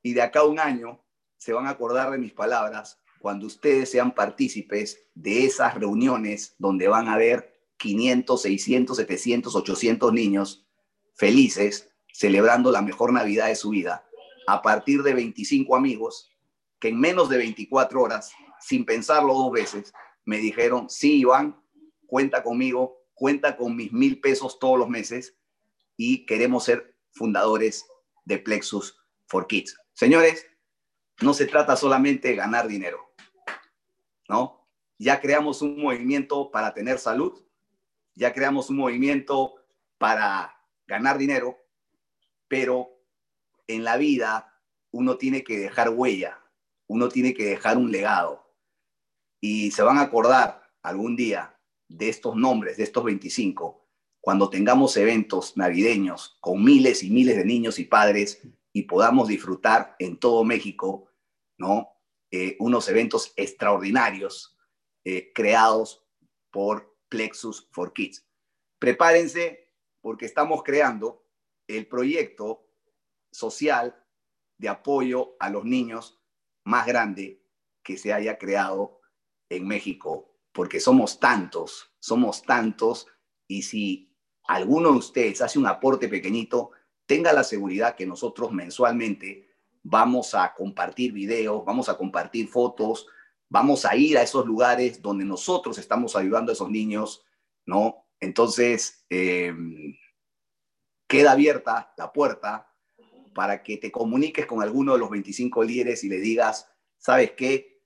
y de acá a un año se van a acordar de mis palabras cuando ustedes sean partícipes de esas reuniones donde van a ver 500, 600, 700, 800 niños felices celebrando la mejor Navidad de su vida a partir de 25 amigos que en menos de 24 horas, sin pensarlo dos veces, me dijeron, sí, Iván, cuenta conmigo, cuenta con mis mil pesos todos los meses y queremos ser fundadores de Plexus for Kids. Señores, no se trata solamente de ganar dinero, ¿no? Ya creamos un movimiento para tener salud, ya creamos un movimiento para ganar dinero, pero en la vida uno tiene que dejar huella, uno tiene que dejar un legado. Y se van a acordar algún día de estos nombres, de estos 25, cuando tengamos eventos navideños con miles y miles de niños y padres y podamos disfrutar en todo México, ¿no? Eh, unos eventos extraordinarios eh, creados por Plexus for Kids. Prepárense porque estamos creando el proyecto social de apoyo a los niños más grande que se haya creado en México, porque somos tantos, somos tantos, y si alguno de ustedes hace un aporte pequeñito, tenga la seguridad que nosotros mensualmente vamos a compartir videos, vamos a compartir fotos, vamos a ir a esos lugares donde nosotros estamos ayudando a esos niños, ¿no? Entonces, em, queda abierta la puerta para que te comuniques con alguno de los 25 líderes y le digas, ¿sabes qué?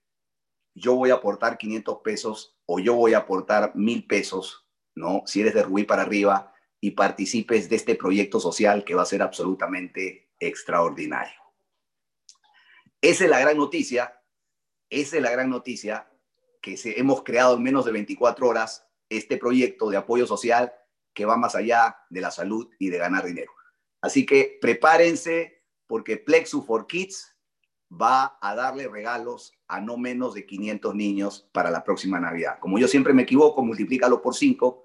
Yo voy a aportar 500 pesos o yo voy a aportar 1000 pesos, ¿no? Si eres de Rubí para arriba, y participes de este proyecto social que va a ser absolutamente extraordinario. Esa es la gran noticia, esa es la gran noticia que hemos creado en menos de 24 horas este proyecto de apoyo social que va más allá de la salud y de ganar dinero. Así que prepárense porque Plexus for Kids va a darle regalos a no menos de 500 niños para la próxima Navidad. Como yo siempre me equivoco, multiplícalo por 5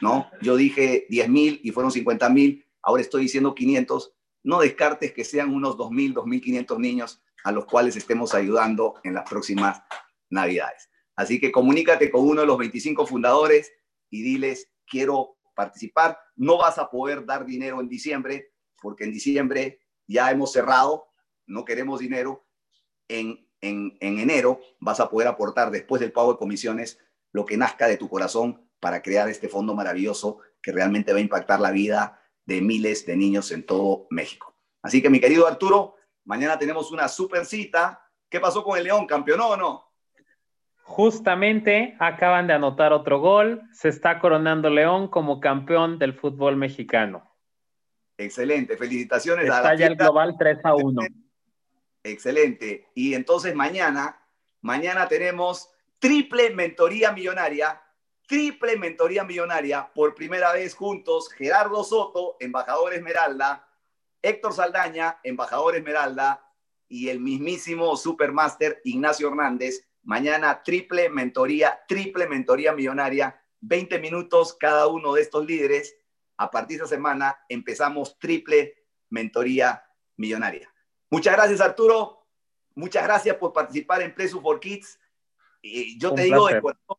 ¿no? Yo dije 10 mil y fueron 50 mil, ahora estoy diciendo 500. No descartes que sean unos 2 mil, 2.500 niños a los cuales estemos ayudando en las próximas Navidades. Así que comunícate con uno de los 25 fundadores y diles, quiero participar. No vas a poder dar dinero en diciembre, porque en diciembre ya hemos cerrado, no queremos dinero. En, en, en enero vas a poder aportar después del pago de comisiones lo que nazca de tu corazón para crear este fondo maravilloso que realmente va a impactar la vida de miles de niños en todo México. Así que mi querido Arturo, mañana tenemos una super cita. ¿Qué pasó con el León? ¿Campeonó o no? Justamente acaban de anotar otro gol. Se está coronando León como campeón del fútbol mexicano. Excelente, felicitaciones. Está a ya el global 3 a 1. Excelente. Y entonces mañana, mañana tenemos triple mentoría millonaria triple mentoría millonaria por primera vez juntos, Gerardo Soto, embajador Esmeralda, Héctor Saldaña, embajador Esmeralda, y el mismísimo Supermaster Ignacio Hernández. Mañana triple mentoría, triple mentoría millonaria, 20 minutos cada uno de estos líderes. A partir de esta semana empezamos triple mentoría millonaria. Muchas gracias Arturo, muchas gracias por participar en Play for Kids. Y yo te digo de corazón,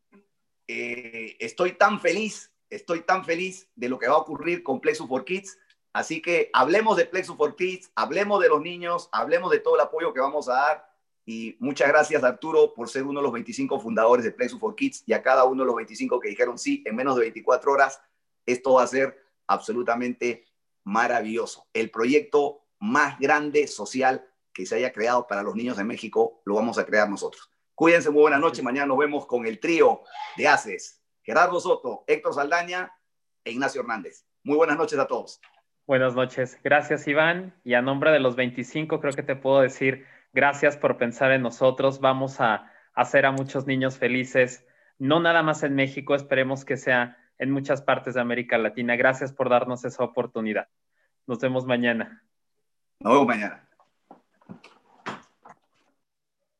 eh, estoy tan feliz, estoy tan feliz de lo que va a ocurrir con Plexus for Kids. Así que hablemos de Plexus for Kids, hablemos de los niños, hablemos de todo el apoyo que vamos a dar Y muchas gracias, Arturo, por ser uno de los 25 fundadores de Plexus for Kids y a cada uno de los 25 que dijeron sí en menos de 24 horas. Esto va a ser absolutamente maravilloso. El proyecto más grande social que se haya creado para los niños de México lo vamos a crear nosotros. Cuídense, muy buenas noches. Mañana nos vemos con el trío de Haces. Gerardo Soto, Héctor Saldaña e Ignacio Hernández. Muy buenas noches a todos. Buenas noches. Gracias, Iván. Y a nombre de los 25, creo que te puedo decir gracias por pensar en nosotros. Vamos a hacer a muchos niños felices, no nada más en México, esperemos que sea en muchas partes de América Latina. Gracias por darnos esa oportunidad. Nos vemos mañana. Nos vemos mañana.